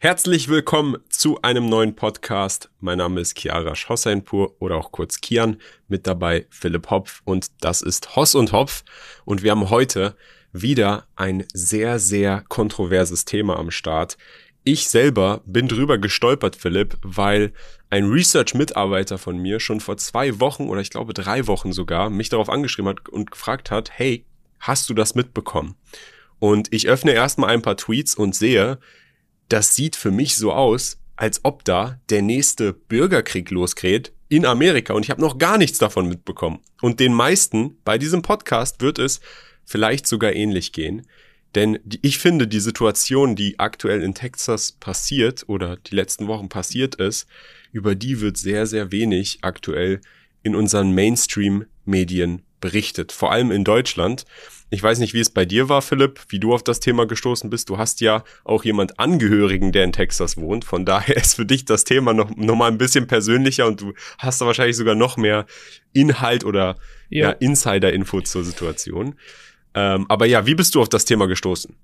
Herzlich willkommen zu einem neuen Podcast. Mein Name ist Chiara Schosseinpur oder auch kurz Kian. Mit dabei Philipp Hopf und das ist Hoss und Hopf. Und wir haben heute wieder ein sehr, sehr kontroverses Thema am Start. Ich selber bin drüber gestolpert, Philipp, weil ein Research-Mitarbeiter von mir schon vor zwei Wochen oder ich glaube drei Wochen sogar mich darauf angeschrieben hat und gefragt hat, hey, hast du das mitbekommen? Und ich öffne erstmal ein paar Tweets und sehe, das sieht für mich so aus, als ob da der nächste Bürgerkrieg losgeht in Amerika und ich habe noch gar nichts davon mitbekommen. Und den meisten bei diesem Podcast wird es vielleicht sogar ähnlich gehen. Denn ich finde, die Situation, die aktuell in Texas passiert oder die letzten Wochen passiert ist, über die wird sehr, sehr wenig aktuell in unseren Mainstream-Medien berichtet. Vor allem in Deutschland. Ich weiß nicht, wie es bei dir war, Philipp, wie du auf das Thema gestoßen bist. Du hast ja auch jemand Angehörigen, der in Texas wohnt. Von daher ist für dich das Thema noch, noch mal ein bisschen persönlicher und du hast da wahrscheinlich sogar noch mehr Inhalt oder ja. ja Insider-Info zur Situation. Ähm, aber ja, wie bist du auf das Thema gestoßen?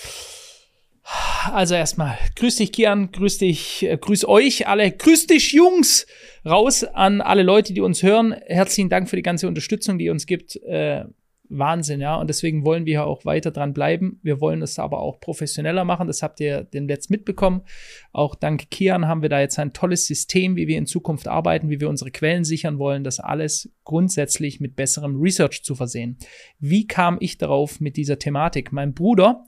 Also erstmal, grüß dich Kian, grüß dich, äh, grüß euch alle, grüß dich Jungs, raus an alle Leute, die uns hören. Herzlichen Dank für die ganze Unterstützung, die ihr uns gibt. Äh, Wahnsinn, ja. Und deswegen wollen wir auch weiter dran bleiben. Wir wollen es aber auch professioneller machen. Das habt ihr den Letzt mitbekommen. Auch dank Kian haben wir da jetzt ein tolles System, wie wir in Zukunft arbeiten, wie wir unsere Quellen sichern wollen, das alles grundsätzlich mit besserem Research zu versehen. Wie kam ich darauf mit dieser Thematik? Mein Bruder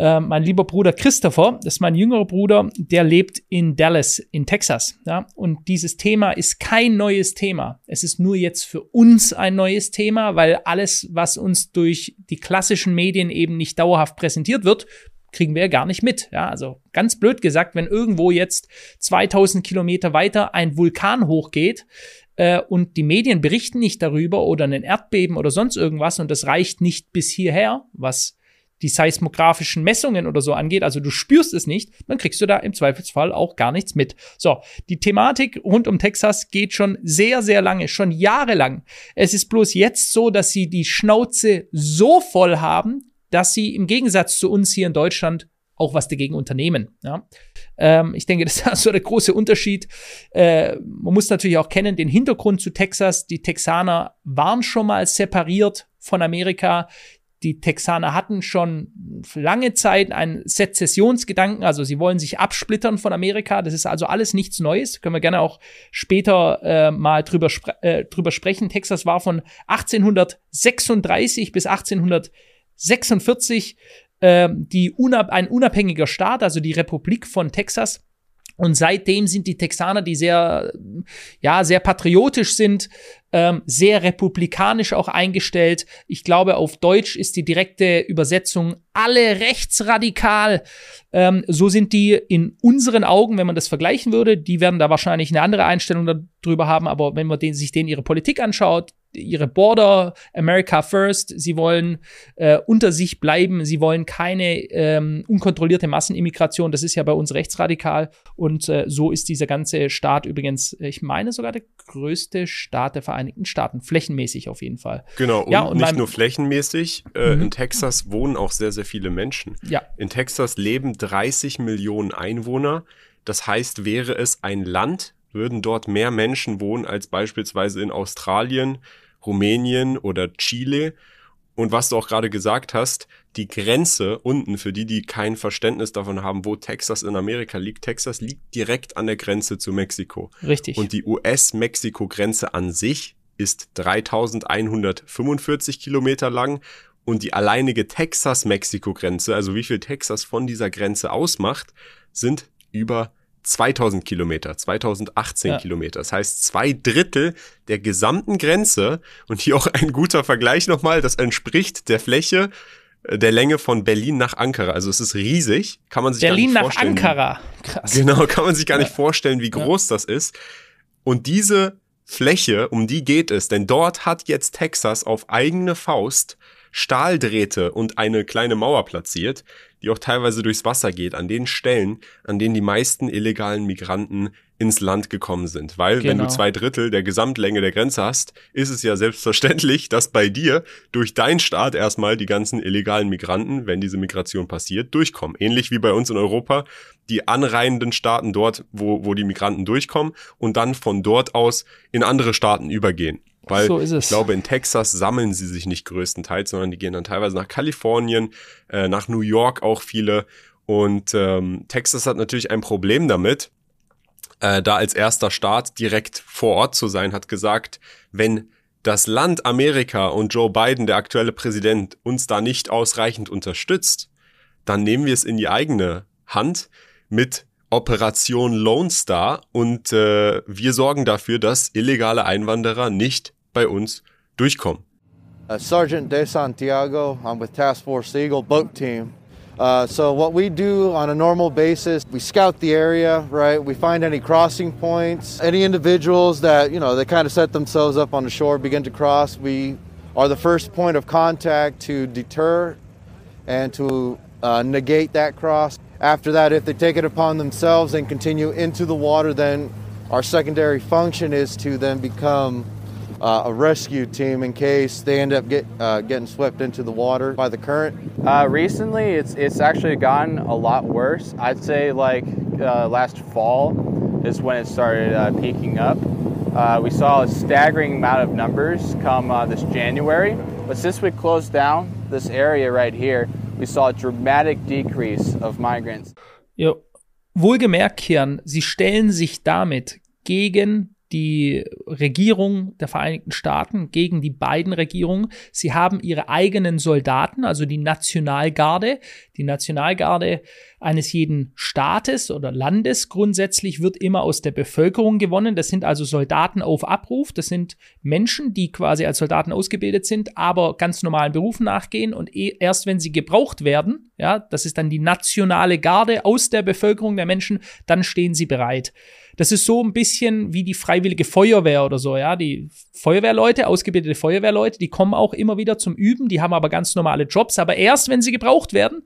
äh, mein lieber Bruder Christopher, das ist mein jüngerer Bruder, der lebt in Dallas in Texas. Ja? Und dieses Thema ist kein neues Thema. Es ist nur jetzt für uns ein neues Thema, weil alles, was uns durch die klassischen Medien eben nicht dauerhaft präsentiert wird, kriegen wir ja gar nicht mit. Ja, also ganz blöd gesagt, wenn irgendwo jetzt 2000 Kilometer weiter ein Vulkan hochgeht, äh, und die Medien berichten nicht darüber oder ein Erdbeben oder sonst irgendwas und das reicht nicht bis hierher, was die seismografischen Messungen oder so angeht, also du spürst es nicht, dann kriegst du da im Zweifelsfall auch gar nichts mit. So, die Thematik rund um Texas geht schon sehr, sehr lange, schon jahrelang. Es ist bloß jetzt so, dass sie die Schnauze so voll haben, dass sie im Gegensatz zu uns hier in Deutschland auch was dagegen unternehmen. Ja. Ähm, ich denke, das ist so der große Unterschied. Äh, man muss natürlich auch kennen den Hintergrund zu Texas. Die Texaner waren schon mal separiert von Amerika. Die Texaner hatten schon lange Zeit einen Sezessionsgedanken, also sie wollen sich absplittern von Amerika. Das ist also alles nichts Neues. Können wir gerne auch später äh, mal drüber, spre äh, drüber sprechen. Texas war von 1836 bis 1846 äh, die unab ein unabhängiger Staat, also die Republik von Texas. Und seitdem sind die Texaner, die sehr, ja, sehr patriotisch sind, ähm, sehr republikanisch auch eingestellt. Ich glaube, auf Deutsch ist die direkte Übersetzung alle rechtsradikal. Ähm, so sind die in unseren Augen, wenn man das vergleichen würde, die werden da wahrscheinlich eine andere Einstellung darüber haben, aber wenn man den, sich denen ihre Politik anschaut, ihre Border, America First, sie wollen äh, unter sich bleiben, sie wollen keine ähm, unkontrollierte Massenimmigration, das ist ja bei uns rechtsradikal und äh, so ist dieser ganze Staat übrigens, ich meine sogar der größte Staat der Vereinigten Staaten, flächenmäßig auf jeden Fall. Genau, und, ja, und nicht nur flächenmäßig, äh, mhm. in Texas wohnen auch sehr, sehr viele Menschen. Ja. In Texas leben 30 Millionen Einwohner, das heißt, wäre es ein Land, würden dort mehr Menschen wohnen als beispielsweise in Australien, Rumänien oder Chile. Und was du auch gerade gesagt hast, die Grenze unten, für die, die kein Verständnis davon haben, wo Texas in Amerika liegt, Texas liegt direkt an der Grenze zu Mexiko. Richtig. Und die US-Mexiko-Grenze an sich ist 3145 Kilometer lang und die alleinige Texas-Mexiko-Grenze, also wie viel Texas von dieser Grenze ausmacht, sind über 2000 Kilometer, 2018 ja. Kilometer. Das heißt, zwei Drittel der gesamten Grenze und hier auch ein guter Vergleich nochmal, das entspricht der Fläche äh, der Länge von Berlin nach Ankara. Also es ist riesig, kann man sich Berlin gar nicht vorstellen. Berlin nach Ankara. Krass. Genau, kann man sich gar ja. nicht vorstellen, wie groß ja. das ist. Und diese Fläche, um die geht es, denn dort hat jetzt Texas auf eigene Faust Stahldrähte und eine kleine Mauer platziert, die auch teilweise durchs Wasser geht, an den Stellen, an denen die meisten illegalen Migranten ins Land gekommen sind. Weil, genau. wenn du genau. zwei Drittel der Gesamtlänge der Grenze hast, ist es ja selbstverständlich, dass bei dir durch deinen Staat erstmal die ganzen illegalen Migranten, wenn diese Migration passiert, durchkommen. Ähnlich wie bei uns in Europa, die anreihenden Staaten dort, wo, wo die Migranten durchkommen und dann von dort aus in andere Staaten übergehen. Weil so ich glaube, in Texas sammeln sie sich nicht größtenteils, sondern die gehen dann teilweise nach Kalifornien, äh, nach New York auch viele. Und ähm, Texas hat natürlich ein Problem damit, äh, da als erster Staat direkt vor Ort zu sein, hat gesagt, wenn das Land Amerika und Joe Biden, der aktuelle Präsident, uns da nicht ausreichend unterstützt, dann nehmen wir es in die eigene Hand mit Operation Lone Star und äh, wir sorgen dafür, dass illegale Einwanderer nicht bei uns durchkommen. Uh, Sergeant De Santiago, I'm with Task Force Eagle boat team. Uh, so what we do on a normal basis, we scout the area, right? We find any crossing points, any individuals that, you know, they kind of set themselves up on the shore, begin to cross. We are the first point of contact to deter and to uh, negate that cross. After that, if they take it upon themselves and continue into the water, then our secondary function is to then become uh, a rescue team in case they end up get, uh, getting swept into the water by the current? Uh, recently, it's it's actually gotten a lot worse. I'd say like uh, last fall is when it started uh, peaking up. Uh, we saw a staggering amount of numbers come this January, but since we closed down this area right here, we saw a dramatic decrease of migrants. Jo. Wohlgemerkt, Kian, sie stellen sich damit gegen die Regierung der Vereinigten Staaten gegen die beiden Regierungen. Sie haben ihre eigenen Soldaten, also die Nationalgarde. Die Nationalgarde eines jeden Staates oder Landes grundsätzlich wird immer aus der Bevölkerung gewonnen. Das sind also Soldaten auf Abruf. Das sind Menschen, die quasi als Soldaten ausgebildet sind, aber ganz normalen Berufen nachgehen und eh, erst wenn sie gebraucht werden, ja, das ist dann die nationale Garde aus der Bevölkerung der Menschen, dann stehen sie bereit. Das ist so ein bisschen wie die freiwillige Feuerwehr oder so, ja. Die Feuerwehrleute, ausgebildete Feuerwehrleute, die kommen auch immer wieder zum Üben, die haben aber ganz normale Jobs, aber erst wenn sie gebraucht werden,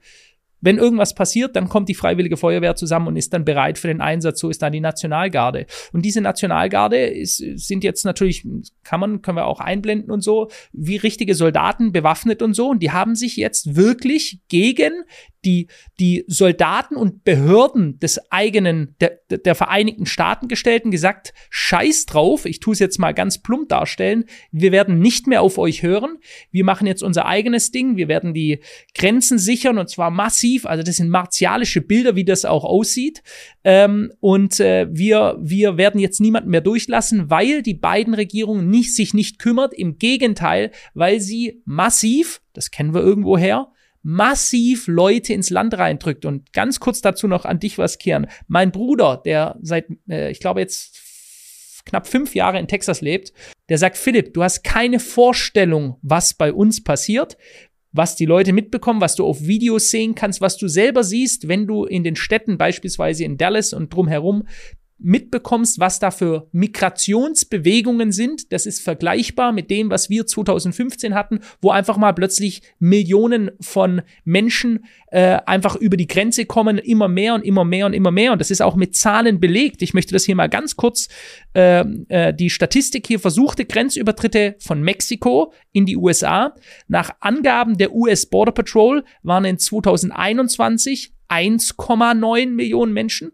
wenn irgendwas passiert, dann kommt die Freiwillige Feuerwehr zusammen und ist dann bereit für den Einsatz. So ist dann die Nationalgarde. Und diese Nationalgarde ist, sind jetzt natürlich, kann man, können wir auch einblenden und so, wie richtige Soldaten bewaffnet und so. Und die haben sich jetzt wirklich gegen die, die Soldaten und Behörden des eigenen, der, der Vereinigten Staaten gestellt und gesagt, scheiß drauf, ich tue es jetzt mal ganz plump darstellen, wir werden nicht mehr auf euch hören, wir machen jetzt unser eigenes Ding, wir werden die Grenzen sichern und zwar massiv, also das sind martialische Bilder, wie das auch aussieht. Ähm, und äh, wir, wir werden jetzt niemanden mehr durchlassen, weil die beiden Regierungen nicht, sich nicht kümmert, im Gegenteil, weil sie massiv, das kennen wir irgendwo her, massiv Leute ins Land reindrückt. Und ganz kurz dazu noch an dich was, Kian. Mein Bruder, der seit, äh, ich glaube jetzt knapp fünf Jahre in Texas lebt, der sagt, Philipp, du hast keine Vorstellung, was bei uns passiert, was die Leute mitbekommen, was du auf Videos sehen kannst, was du selber siehst, wenn du in den Städten, beispielsweise in Dallas und drumherum, mitbekommst, was da für Migrationsbewegungen sind. Das ist vergleichbar mit dem, was wir 2015 hatten, wo einfach mal plötzlich Millionen von Menschen äh, einfach über die Grenze kommen, immer mehr und immer mehr und immer mehr. Und das ist auch mit Zahlen belegt. Ich möchte das hier mal ganz kurz, äh, äh, die Statistik hier versuchte Grenzübertritte von Mexiko in die USA. Nach Angaben der US Border Patrol waren in 2021 1,9 Millionen Menschen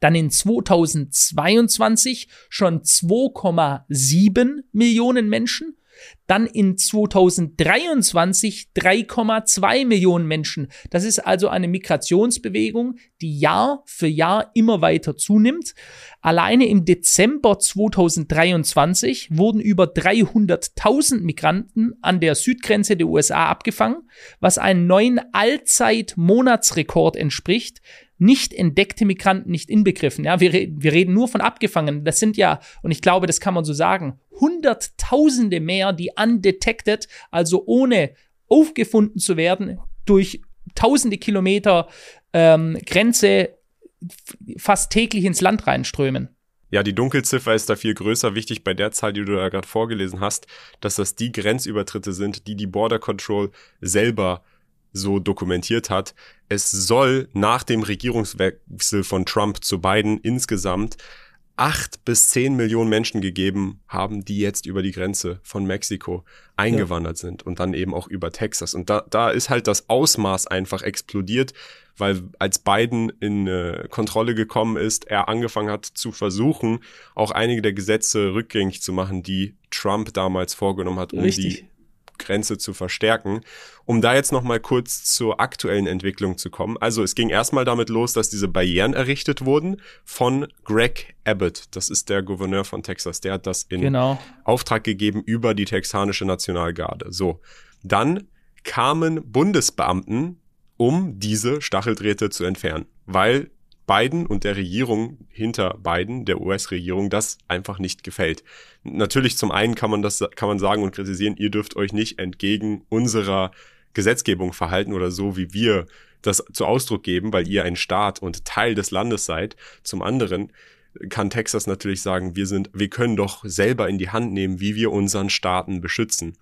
dann in 2022 schon 2,7 Millionen Menschen, dann in 2023 3,2 Millionen Menschen. Das ist also eine Migrationsbewegung, die Jahr für Jahr immer weiter zunimmt. Alleine im Dezember 2023 wurden über 300.000 Migranten an der Südgrenze der USA abgefangen, was einen neuen Allzeit-Monatsrekord entspricht, nicht entdeckte Migranten nicht inbegriffen. Ja, wir, wir reden nur von Abgefangenen. Das sind ja, und ich glaube, das kann man so sagen, Hunderttausende mehr, die undetected, also ohne aufgefunden zu werden, durch tausende Kilometer ähm, Grenze fast täglich ins Land reinströmen. Ja, die Dunkelziffer ist da viel größer. Wichtig bei der Zahl, die du da gerade vorgelesen hast, dass das die Grenzübertritte sind, die die Border Control selber so dokumentiert hat. Es soll nach dem Regierungswechsel von Trump zu Biden insgesamt acht bis zehn Millionen Menschen gegeben haben, die jetzt über die Grenze von Mexiko eingewandert ja. sind und dann eben auch über Texas. Und da, da ist halt das Ausmaß einfach explodiert, weil als Biden in äh, Kontrolle gekommen ist, er angefangen hat zu versuchen, auch einige der Gesetze rückgängig zu machen, die Trump damals vorgenommen hat, um Richtig. die Grenze zu verstärken. Um da jetzt noch mal kurz zur aktuellen Entwicklung zu kommen. Also es ging erstmal damit los, dass diese Barrieren errichtet wurden von Greg Abbott. Das ist der Gouverneur von Texas. Der hat das in genau. Auftrag gegeben über die texanische Nationalgarde. So. Dann kamen Bundesbeamten, um diese Stacheldrähte zu entfernen, weil Biden und der Regierung hinter Biden, der US-Regierung, das einfach nicht gefällt. Natürlich zum einen kann man das, kann man sagen und kritisieren, ihr dürft euch nicht entgegen unserer Gesetzgebung verhalten oder so, wie wir das zu Ausdruck geben, weil ihr ein Staat und Teil des Landes seid. Zum anderen kann Texas natürlich sagen, wir sind, wir können doch selber in die Hand nehmen, wie wir unseren Staaten beschützen.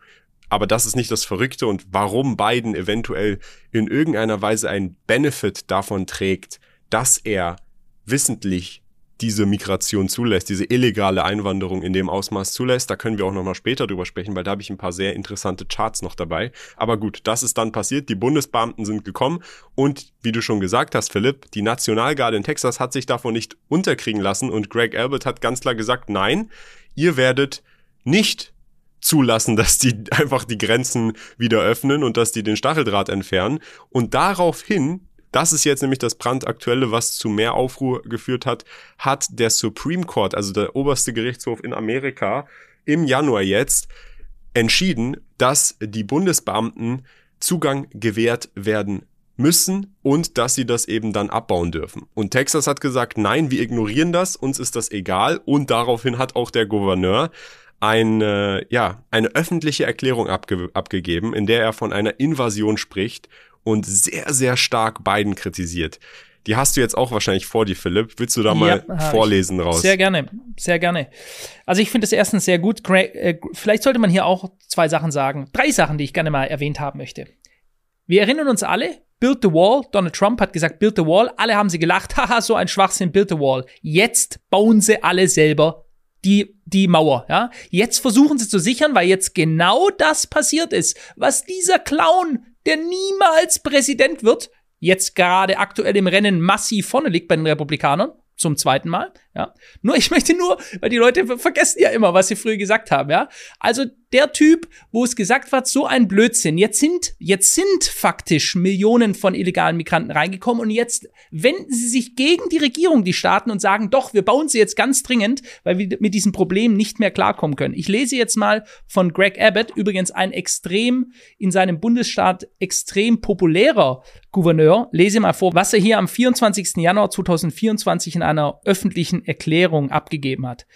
Aber das ist nicht das Verrückte und warum Biden eventuell in irgendeiner Weise einen Benefit davon trägt, dass er wissentlich diese Migration zulässt, diese illegale Einwanderung in dem Ausmaß zulässt. Da können wir auch nochmal später drüber sprechen, weil da habe ich ein paar sehr interessante Charts noch dabei. Aber gut, das ist dann passiert. Die Bundesbeamten sind gekommen und wie du schon gesagt hast, Philipp, die Nationalgarde in Texas hat sich davon nicht unterkriegen lassen und Greg Albert hat ganz klar gesagt, nein, ihr werdet nicht zulassen, dass die einfach die Grenzen wieder öffnen und dass die den Stacheldraht entfernen. Und daraufhin das ist jetzt nämlich das brandaktuelle, was zu mehr Aufruhr geführt hat, hat der Supreme Court, also der oberste Gerichtshof in Amerika, im Januar jetzt entschieden, dass die Bundesbeamten Zugang gewährt werden müssen und dass sie das eben dann abbauen dürfen. Und Texas hat gesagt, nein, wir ignorieren das, uns ist das egal und daraufhin hat auch der Gouverneur eine, ja, eine öffentliche Erklärung abge abgegeben, in der er von einer Invasion spricht und sehr, sehr stark Biden kritisiert. Die hast du jetzt auch wahrscheinlich vor dir, Philipp. Willst du da mal ja, vorlesen raus? Sehr gerne, sehr gerne. Also ich finde es erstens sehr gut. Äh, vielleicht sollte man hier auch zwei Sachen sagen. Drei Sachen, die ich gerne mal erwähnt haben möchte. Wir erinnern uns alle, Build the Wall. Donald Trump hat gesagt, Build the Wall. Alle haben sie gelacht. Haha, so ein Schwachsinn, Build the Wall. Jetzt bauen sie alle selber die, die Mauer, ja. Jetzt versuchen sie zu sichern, weil jetzt genau das passiert ist, was dieser Clown der niemals Präsident wird, jetzt gerade aktuell im Rennen massiv vorne liegt bei den Republikanern, zum zweiten Mal, ja. Nur, ich möchte nur, weil die Leute vergessen ja immer, was sie früher gesagt haben, ja. Also, der Typ, wo es gesagt wird, so ein Blödsinn. Jetzt sind, jetzt sind faktisch Millionen von illegalen Migranten reingekommen und jetzt wenden sie sich gegen die Regierung, die Staaten und sagen, doch, wir bauen sie jetzt ganz dringend, weil wir mit diesem Problem nicht mehr klarkommen können. Ich lese jetzt mal von Greg Abbott, übrigens ein extrem, in seinem Bundesstaat extrem populärer Gouverneur. Lese mal vor, was er hier am 24. Januar 2024 in einer öffentlichen Erklärung abgegeben hat.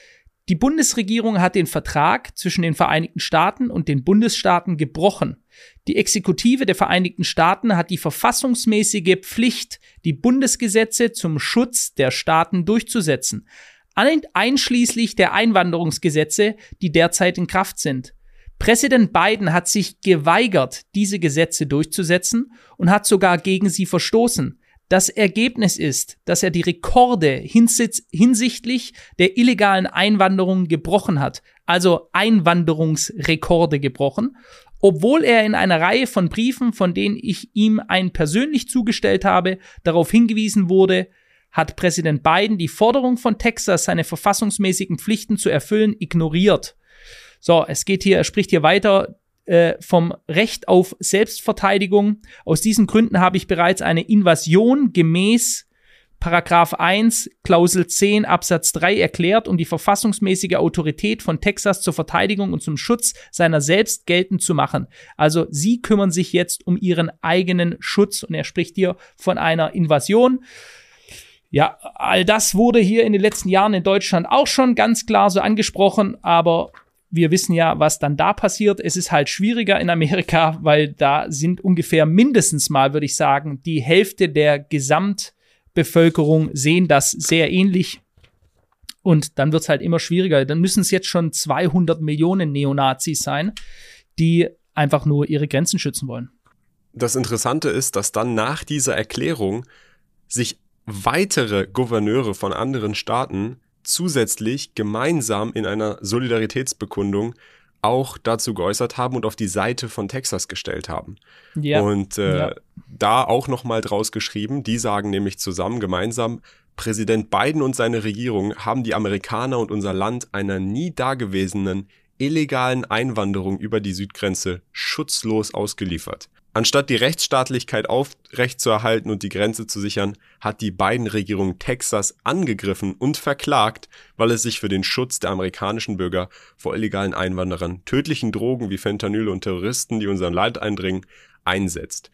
Die Bundesregierung hat den Vertrag zwischen den Vereinigten Staaten und den Bundesstaaten gebrochen. Die Exekutive der Vereinigten Staaten hat die verfassungsmäßige Pflicht, die Bundesgesetze zum Schutz der Staaten durchzusetzen, einschließlich der Einwanderungsgesetze, die derzeit in Kraft sind. Präsident Biden hat sich geweigert, diese Gesetze durchzusetzen und hat sogar gegen sie verstoßen. Das Ergebnis ist, dass er die Rekorde hinsichtlich der illegalen Einwanderung gebrochen hat, also Einwanderungsrekorde gebrochen, obwohl er in einer Reihe von Briefen, von denen ich ihm einen persönlich zugestellt habe, darauf hingewiesen wurde, hat Präsident Biden die Forderung von Texas, seine verfassungsmäßigen Pflichten zu erfüllen, ignoriert. So, es geht hier, er spricht hier weiter äh, vom Recht auf Selbstverteidigung. Aus diesen Gründen habe ich bereits eine Invasion gemäß Paragraph 1, Klausel 10, Absatz 3 erklärt, um die verfassungsmäßige Autorität von Texas zur Verteidigung und zum Schutz seiner selbst geltend zu machen. Also sie kümmern sich jetzt um ihren eigenen Schutz und er spricht hier von einer Invasion. Ja, all das wurde hier in den letzten Jahren in Deutschland auch schon ganz klar so angesprochen, aber wir wissen ja, was dann da passiert. Es ist halt schwieriger in Amerika, weil da sind ungefähr mindestens mal, würde ich sagen, die Hälfte der Gesamtbevölkerung sehen das sehr ähnlich. Und dann wird es halt immer schwieriger. Dann müssen es jetzt schon 200 Millionen Neonazis sein, die einfach nur ihre Grenzen schützen wollen. Das Interessante ist, dass dann nach dieser Erklärung sich weitere Gouverneure von anderen Staaten zusätzlich gemeinsam in einer Solidaritätsbekundung auch dazu geäußert haben und auf die Seite von Texas gestellt haben. Ja. Und äh, ja. da auch nochmal draus geschrieben, die sagen nämlich zusammen, gemeinsam, Präsident Biden und seine Regierung haben die Amerikaner und unser Land einer nie dagewesenen illegalen Einwanderung über die Südgrenze schutzlos ausgeliefert. Anstatt die Rechtsstaatlichkeit aufrechtzuerhalten und die Grenze zu sichern, hat die Biden-Regierung Texas angegriffen und verklagt, weil es sich für den Schutz der amerikanischen Bürger vor illegalen Einwanderern, tödlichen Drogen wie Fentanyl und Terroristen, die unseren Land eindringen, einsetzt.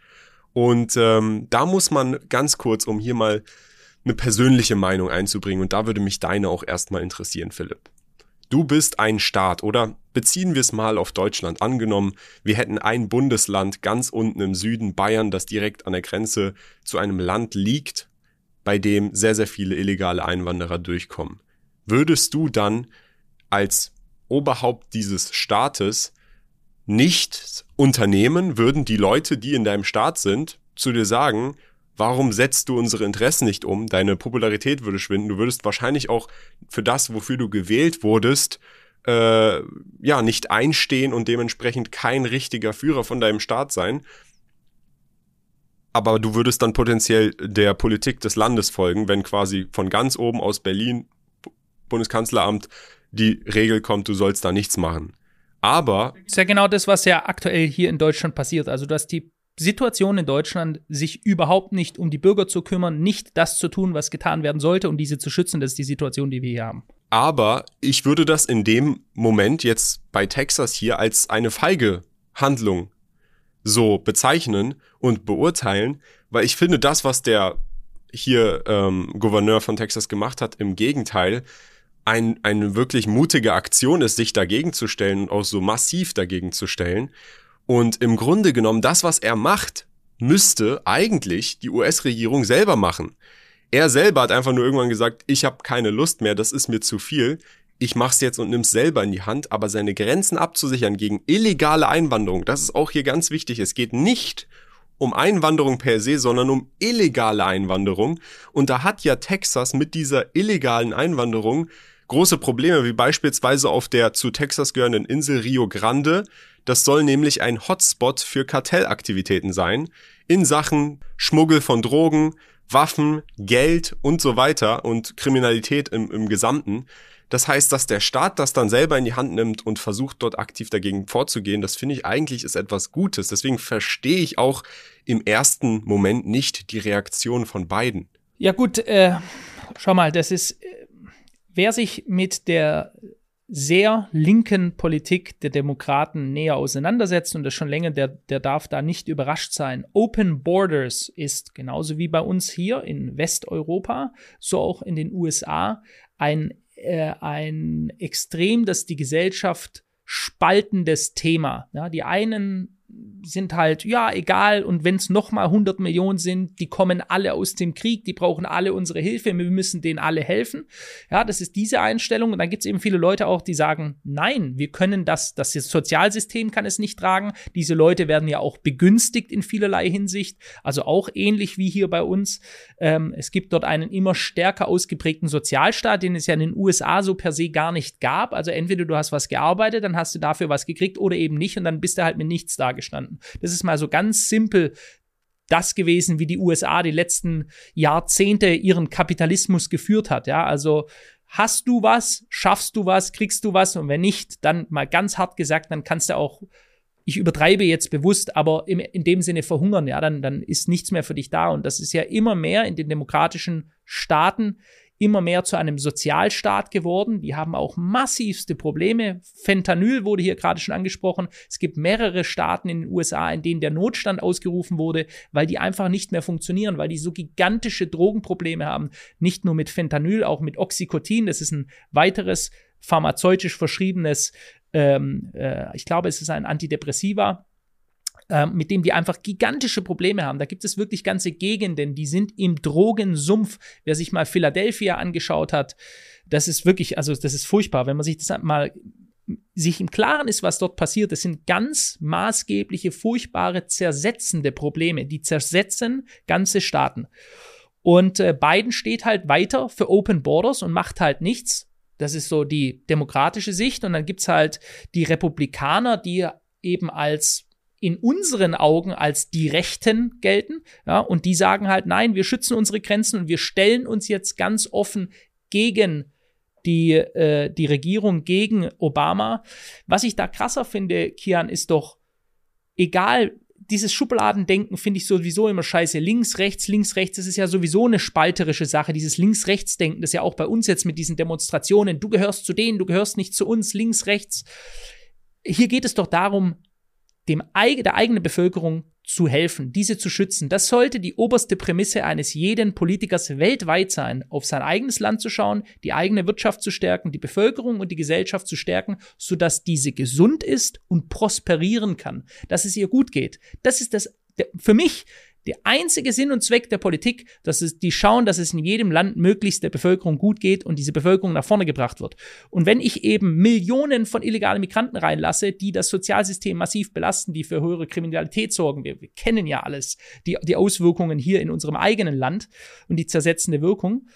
Und ähm, da muss man ganz kurz, um hier mal eine persönliche Meinung einzubringen, und da würde mich deine auch erstmal interessieren, Philipp. Du bist ein Staat, oder beziehen wir es mal auf Deutschland. Angenommen, wir hätten ein Bundesland ganz unten im Süden, Bayern, das direkt an der Grenze zu einem Land liegt, bei dem sehr, sehr viele illegale Einwanderer durchkommen. Würdest du dann als Oberhaupt dieses Staates nicht unternehmen, würden die Leute, die in deinem Staat sind, zu dir sagen, warum setzt du unsere Interessen nicht um? Deine Popularität würde schwinden. Du würdest wahrscheinlich auch für das, wofür du gewählt wurdest, äh, ja, nicht einstehen und dementsprechend kein richtiger Führer von deinem Staat sein. Aber du würdest dann potenziell der Politik des Landes folgen, wenn quasi von ganz oben aus Berlin, Bundeskanzleramt, die Regel kommt, du sollst da nichts machen. Aber. Das ist ja genau das, was ja aktuell hier in Deutschland passiert. Also, dass die Situation in Deutschland, sich überhaupt nicht um die Bürger zu kümmern, nicht das zu tun, was getan werden sollte, um diese zu schützen. Das ist die Situation, die wir hier haben. Aber ich würde das in dem Moment jetzt bei Texas hier als eine feige Handlung so bezeichnen und beurteilen, weil ich finde, das, was der hier ähm, Gouverneur von Texas gemacht hat, im Gegenteil, ein, eine wirklich mutige Aktion ist, sich dagegen zu stellen und auch so massiv dagegen zu stellen. Und im Grunde genommen, das, was er macht, müsste eigentlich die US-Regierung selber machen. Er selber hat einfach nur irgendwann gesagt, ich habe keine Lust mehr, das ist mir zu viel. Ich mach's jetzt und nimm's selber in die Hand, aber seine Grenzen abzusichern gegen illegale Einwanderung, das ist auch hier ganz wichtig. Es geht nicht um Einwanderung per se, sondern um illegale Einwanderung. Und da hat ja Texas mit dieser illegalen Einwanderung große Probleme, wie beispielsweise auf der zu Texas gehörenden Insel Rio Grande. Das soll nämlich ein Hotspot für Kartellaktivitäten sein in Sachen Schmuggel von Drogen, Waffen, Geld und so weiter und Kriminalität im, im Gesamten. Das heißt, dass der Staat das dann selber in die Hand nimmt und versucht, dort aktiv dagegen vorzugehen, das finde ich eigentlich ist etwas Gutes. Deswegen verstehe ich auch im ersten Moment nicht die Reaktion von beiden. Ja gut, äh, schau mal, das ist, äh, wer sich mit der sehr linken Politik der Demokraten näher auseinandersetzt und das schon länger, der, der darf da nicht überrascht sein. Open Borders ist genauso wie bei uns hier in Westeuropa, so auch in den USA ein, äh, ein extrem, das die Gesellschaft spaltendes Thema. Ja, die einen sind halt, ja, egal, und wenn es nochmal 100 Millionen sind, die kommen alle aus dem Krieg, die brauchen alle unsere Hilfe, wir müssen denen alle helfen. Ja, das ist diese Einstellung. Und dann gibt es eben viele Leute auch, die sagen, nein, wir können das, das Sozialsystem kann es nicht tragen. Diese Leute werden ja auch begünstigt in vielerlei Hinsicht, also auch ähnlich wie hier bei uns. Ähm, es gibt dort einen immer stärker ausgeprägten Sozialstaat, den es ja in den USA so per se gar nicht gab. Also entweder du hast was gearbeitet, dann hast du dafür was gekriegt oder eben nicht und dann bist du halt mit nichts da gestanden. Das ist mal so ganz simpel das gewesen, wie die USA die letzten Jahrzehnte ihren Kapitalismus geführt hat. Ja, also hast du was, schaffst du was, kriegst du was und wenn nicht, dann mal ganz hart gesagt, dann kannst du auch ich übertreibe jetzt bewusst, aber im, in dem Sinne verhungern, ja, dann, dann ist nichts mehr für dich da. Und das ist ja immer mehr in den demokratischen Staaten immer mehr zu einem Sozialstaat geworden. Die haben auch massivste Probleme. Fentanyl wurde hier gerade schon angesprochen. Es gibt mehrere Staaten in den USA, in denen der Notstand ausgerufen wurde, weil die einfach nicht mehr funktionieren, weil die so gigantische Drogenprobleme haben. Nicht nur mit Fentanyl, auch mit Oxycotin. Das ist ein weiteres pharmazeutisch verschriebenes, ähm, äh, ich glaube, es ist ein Antidepressiva äh, mit dem die einfach gigantische Probleme haben. Da gibt es wirklich ganze Gegenden, die sind im Drogensumpf. Wer sich mal Philadelphia angeschaut hat, das ist wirklich, also das ist furchtbar, wenn man sich das mal sich im Klaren ist, was dort passiert, das sind ganz maßgebliche, furchtbare, zersetzende Probleme. Die zersetzen ganze Staaten. Und äh, Biden steht halt weiter für Open Borders und macht halt nichts. Das ist so die demokratische Sicht. Und dann gibt's halt die Republikaner, die eben als in unseren Augen als die Rechten gelten. Ja, und die sagen halt, nein, wir schützen unsere Grenzen und wir stellen uns jetzt ganz offen gegen die, äh, die Regierung, gegen Obama. Was ich da krasser finde, Kian, ist doch, egal, dieses Schubladendenken finde ich sowieso immer scheiße. Links, rechts, links, rechts, das ist ja sowieso eine spalterische Sache. Dieses Links-Rechts-Denken, das ja auch bei uns jetzt mit diesen Demonstrationen, du gehörst zu denen, du gehörst nicht zu uns, links, rechts. Hier geht es doch darum, dem, der eigenen Bevölkerung zu helfen, diese zu schützen. Das sollte die oberste Prämisse eines jeden Politikers weltweit sein, auf sein eigenes Land zu schauen, die eigene Wirtschaft zu stärken, die Bevölkerung und die Gesellschaft zu stärken, sodass diese gesund ist und prosperieren kann, dass es ihr gut geht. Das ist das für mich der einzige Sinn und Zweck der Politik, dass es, die schauen, dass es in jedem Land möglichst der Bevölkerung gut geht und diese Bevölkerung nach vorne gebracht wird. Und wenn ich eben Millionen von illegalen Migranten reinlasse, die das Sozialsystem massiv belasten, die für höhere Kriminalität sorgen, wir, wir kennen ja alles, die, die Auswirkungen hier in unserem eigenen Land und die zersetzende Wirkung,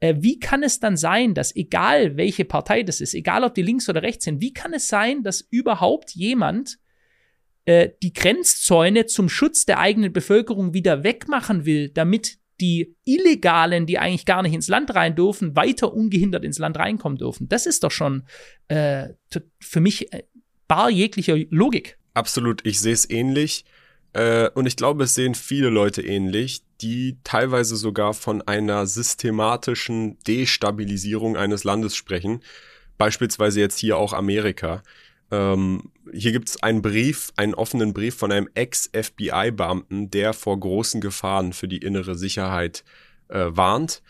äh, wie kann es dann sein, dass egal welche Partei das ist, egal ob die links oder rechts sind, wie kann es sein, dass überhaupt jemand äh, die Grenzzäune zum Schutz der eigenen Bevölkerung wieder wegmachen will, damit die Illegalen, die eigentlich gar nicht ins Land rein dürfen, weiter ungehindert ins Land reinkommen dürfen. Das ist doch schon äh, für mich äh, bar jeglicher Logik. Absolut, ich sehe es ähnlich. Äh, und ich glaube, es sehen viele Leute ähnlich, die teilweise sogar von einer systematischen Destabilisierung eines Landes sprechen. Beispielsweise jetzt hier auch Amerika. Ähm, hier gibt es einen Brief, einen offenen Brief von einem Ex-FBI-Beamten, der vor großen Gefahren für die innere Sicherheit äh, warnt.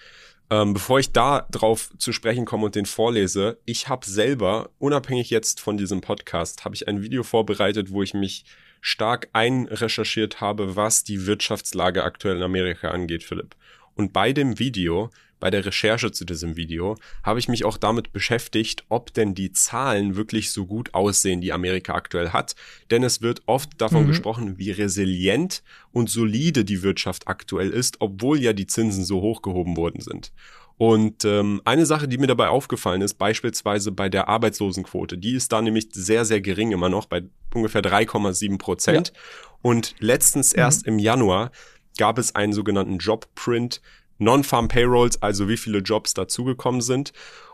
Ähm, bevor ich da drauf zu sprechen komme und den vorlese, ich habe selber, unabhängig jetzt von diesem Podcast, habe ich ein Video vorbereitet, wo ich mich stark einrecherchiert habe, was die Wirtschaftslage aktuell in Amerika angeht, Philipp. Und bei dem Video bei der Recherche zu diesem Video habe ich mich auch damit beschäftigt, ob denn die Zahlen wirklich so gut aussehen, die Amerika aktuell hat. Denn es wird oft davon mhm. gesprochen, wie resilient und solide die Wirtschaft aktuell ist, obwohl ja die Zinsen so hochgehoben worden sind. Und ähm, eine Sache, die mir dabei aufgefallen ist, beispielsweise bei der Arbeitslosenquote, die ist da nämlich sehr, sehr gering immer noch, bei ungefähr 3,7 Prozent. Ja. Und letztens mhm. erst im Januar gab es einen sogenannten Jobprint Non-Farm Payrolls, also wie viele Jobs dazugekommen sind.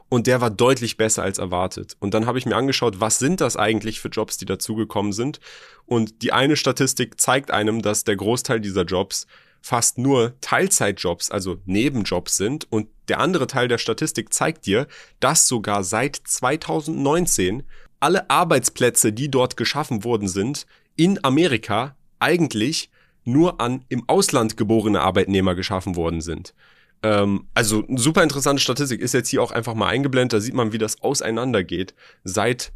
Und der war deutlich besser als erwartet. Und dann habe ich mir angeschaut, was sind das eigentlich für Jobs, die dazugekommen sind. Und die eine Statistik zeigt einem, dass der Großteil dieser Jobs fast nur Teilzeitjobs, also Nebenjobs sind. Und der andere Teil der Statistik zeigt dir, dass sogar seit 2019 alle Arbeitsplätze, die dort geschaffen worden sind, in Amerika eigentlich nur an im Ausland geborene Arbeitnehmer geschaffen worden sind. Ähm, also super interessante Statistik ist jetzt hier auch einfach mal eingeblendet. Da sieht man, wie das auseinandergeht seit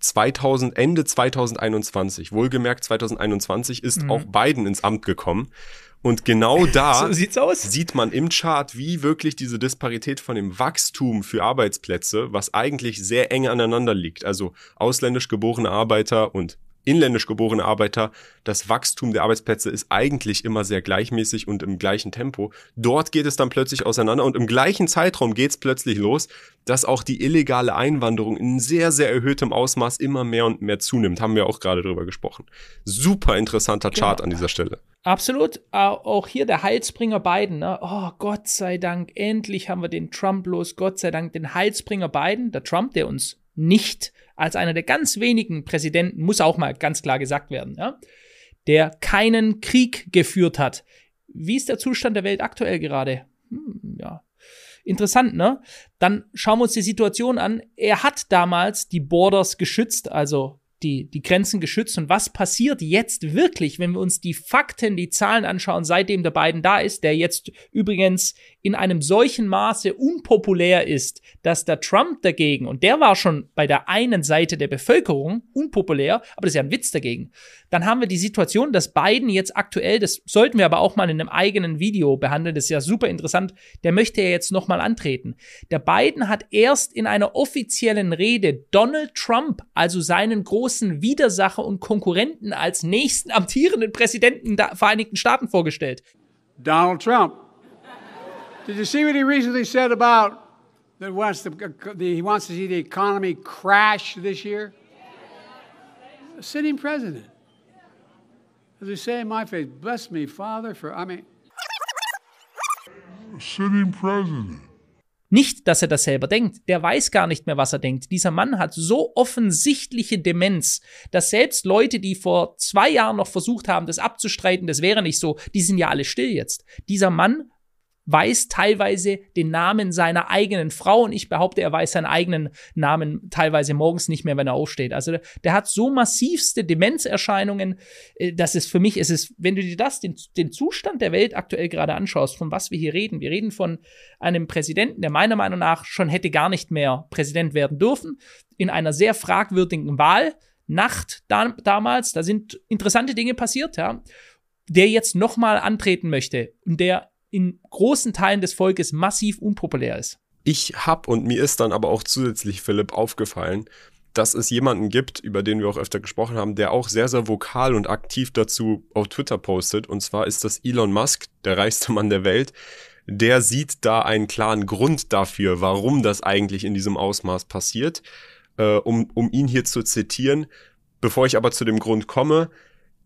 2000, Ende 2021. Wohlgemerkt 2021 ist mhm. auch Biden ins Amt gekommen. Und genau da so sieht man im Chart, wie wirklich diese Disparität von dem Wachstum für Arbeitsplätze, was eigentlich sehr eng aneinander liegt. Also ausländisch geborene Arbeiter und inländisch geborene Arbeiter, das Wachstum der Arbeitsplätze ist eigentlich immer sehr gleichmäßig und im gleichen Tempo. Dort geht es dann plötzlich auseinander und im gleichen Zeitraum geht es plötzlich los, dass auch die illegale Einwanderung in sehr, sehr erhöhtem Ausmaß immer mehr und mehr zunimmt. Haben wir auch gerade drüber gesprochen. Super interessanter Chart genau. an dieser Stelle. Absolut. Auch hier der Heilsbringer Biden. Ne? Oh, Gott sei Dank, endlich haben wir den Trump los. Gott sei Dank den Heilsbringer Biden. Der Trump, der uns nicht als einer der ganz wenigen Präsidenten, muss auch mal ganz klar gesagt werden, ja, der keinen Krieg geführt hat. Wie ist der Zustand der Welt aktuell gerade? Hm, ja. Interessant, ne? Dann schauen wir uns die Situation an. Er hat damals die Borders geschützt, also die, die Grenzen geschützt. Und was passiert jetzt wirklich, wenn wir uns die Fakten, die Zahlen anschauen, seitdem der Biden da ist, der jetzt übrigens in einem solchen Maße unpopulär ist, dass der Trump dagegen, und der war schon bei der einen Seite der Bevölkerung unpopulär, aber das ist ja ein Witz dagegen, dann haben wir die Situation, dass Biden jetzt aktuell, das sollten wir aber auch mal in einem eigenen Video behandeln, das ist ja super interessant, der möchte ja jetzt nochmal antreten. Der Biden hat erst in einer offiziellen Rede Donald Trump, also seinen großen Widersacher und Konkurrenten als nächsten amtierenden Präsidenten der Vereinigten Staaten vorgestellt. Donald Trump. Did you see what he recently said about that wants the, the, he wants to see the economy crash this year? A sitting president. As I say in my face, bless me, Father, for I mean. A sitting president. Nicht, dass er das selber denkt. Der weiß gar nicht mehr, was er denkt. Dieser Mann hat so offensichtliche Demenz, dass selbst Leute, die vor zwei Jahren noch versucht haben, das abzustreiten, das wäre nicht so, die sind ja alle still jetzt. Dieser Mann weiß teilweise den Namen seiner eigenen Frau und ich behaupte, er weiß seinen eigenen Namen teilweise morgens nicht mehr, wenn er aufsteht. Also der hat so massivste Demenzerscheinungen, äh, dass es für mich, es ist, wenn du dir das, den, den Zustand der Welt aktuell gerade anschaust, von was wir hier reden, wir reden von einem Präsidenten, der meiner Meinung nach schon hätte gar nicht mehr Präsident werden dürfen, in einer sehr fragwürdigen Wahl. Nacht da, damals, da sind interessante Dinge passiert, ja, der jetzt nochmal antreten möchte und der in großen Teilen des Volkes massiv unpopulär ist. Ich hab und mir ist dann aber auch zusätzlich, Philipp, aufgefallen, dass es jemanden gibt, über den wir auch öfter gesprochen haben, der auch sehr, sehr vokal und aktiv dazu auf Twitter postet. Und zwar ist das Elon Musk, der reichste Mann der Welt. Der sieht da einen klaren Grund dafür, warum das eigentlich in diesem Ausmaß passiert. Äh, um, um ihn hier zu zitieren. Bevor ich aber zu dem Grund komme,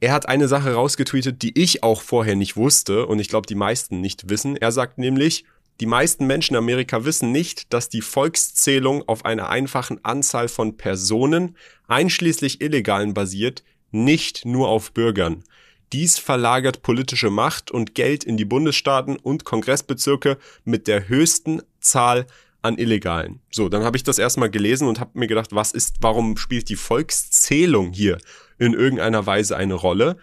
er hat eine Sache rausgetweetet, die ich auch vorher nicht wusste und ich glaube, die meisten nicht wissen. Er sagt nämlich, die meisten Menschen in Amerika wissen nicht, dass die Volkszählung auf einer einfachen Anzahl von Personen, einschließlich Illegalen, basiert, nicht nur auf Bürgern. Dies verlagert politische Macht und Geld in die Bundesstaaten und Kongressbezirke mit der höchsten Zahl an Illegalen. So, dann habe ich das erstmal gelesen und habe mir gedacht, was ist, warum spielt die Volkszählung hier in irgendeiner Weise eine Rolle?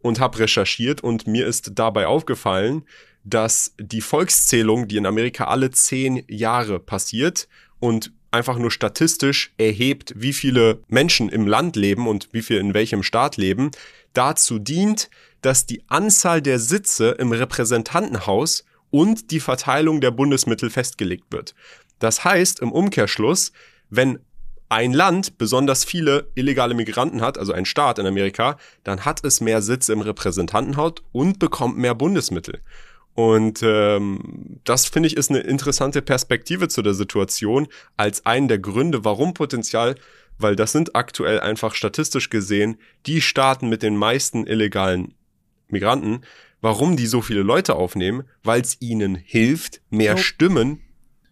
Und habe recherchiert und mir ist dabei aufgefallen, dass die Volkszählung, die in Amerika alle zehn Jahre passiert und einfach nur statistisch erhebt, wie viele Menschen im Land leben und wie viel in welchem Staat leben, dazu dient, dass die Anzahl der Sitze im Repräsentantenhaus und die Verteilung der Bundesmittel festgelegt wird. Das heißt im Umkehrschluss, wenn ein Land besonders viele illegale Migranten hat, also ein Staat in Amerika, dann hat es mehr Sitze im Repräsentantenhaus und bekommt mehr Bundesmittel. Und ähm, das finde ich ist eine interessante Perspektive zu der Situation als einen der Gründe, warum Potenzial, weil das sind aktuell einfach statistisch gesehen die Staaten mit den meisten illegalen Migranten, warum die so viele Leute aufnehmen, weil es ihnen hilft, mehr. Stimmen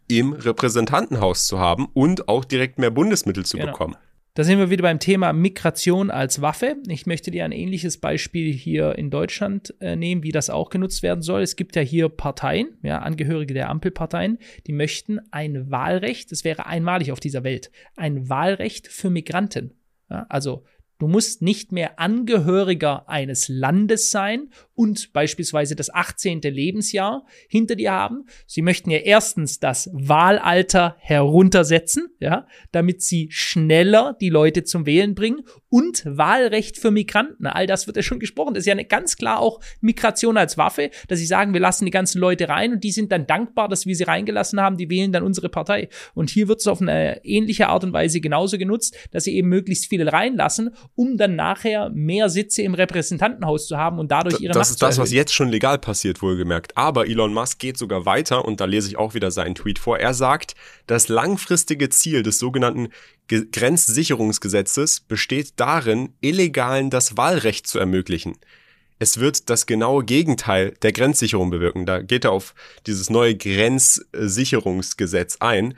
im Repräsentantenhaus zu haben und auch direkt mehr Bundesmittel zu genau. bekommen. Da sind wir wieder beim Thema Migration als Waffe. Ich möchte dir ein ähnliches Beispiel hier in Deutschland äh, nehmen, wie das auch genutzt werden soll. Es gibt ja hier Parteien, ja, Angehörige der Ampelparteien, die möchten ein Wahlrecht, das wäre einmalig auf dieser Welt, ein Wahlrecht für Migranten. Ja, also Du musst nicht mehr Angehöriger eines Landes sein und beispielsweise das 18. Lebensjahr hinter dir haben. Sie möchten ja erstens das Wahlalter heruntersetzen, ja, damit sie schneller die Leute zum Wählen bringen und Wahlrecht für Migranten. All das wird ja schon gesprochen. Das ist ja eine, ganz klar auch Migration als Waffe, dass sie sagen, wir lassen die ganzen Leute rein und die sind dann dankbar, dass wir sie reingelassen haben, die wählen dann unsere Partei. Und hier wird es auf eine ähnliche Art und Weise genauso genutzt, dass sie eben möglichst viele reinlassen um dann nachher mehr Sitze im Repräsentantenhaus zu haben und dadurch ihre das Macht ist das, was jetzt schon legal passiert, wohlgemerkt. Aber Elon Musk geht sogar weiter und da lese ich auch wieder seinen Tweet vor. Er sagt, das langfristige Ziel des sogenannten Grenzsicherungsgesetzes besteht darin, Illegalen das Wahlrecht zu ermöglichen. Es wird das genaue Gegenteil der Grenzsicherung bewirken. Da geht er auf dieses neue Grenzsicherungsgesetz ein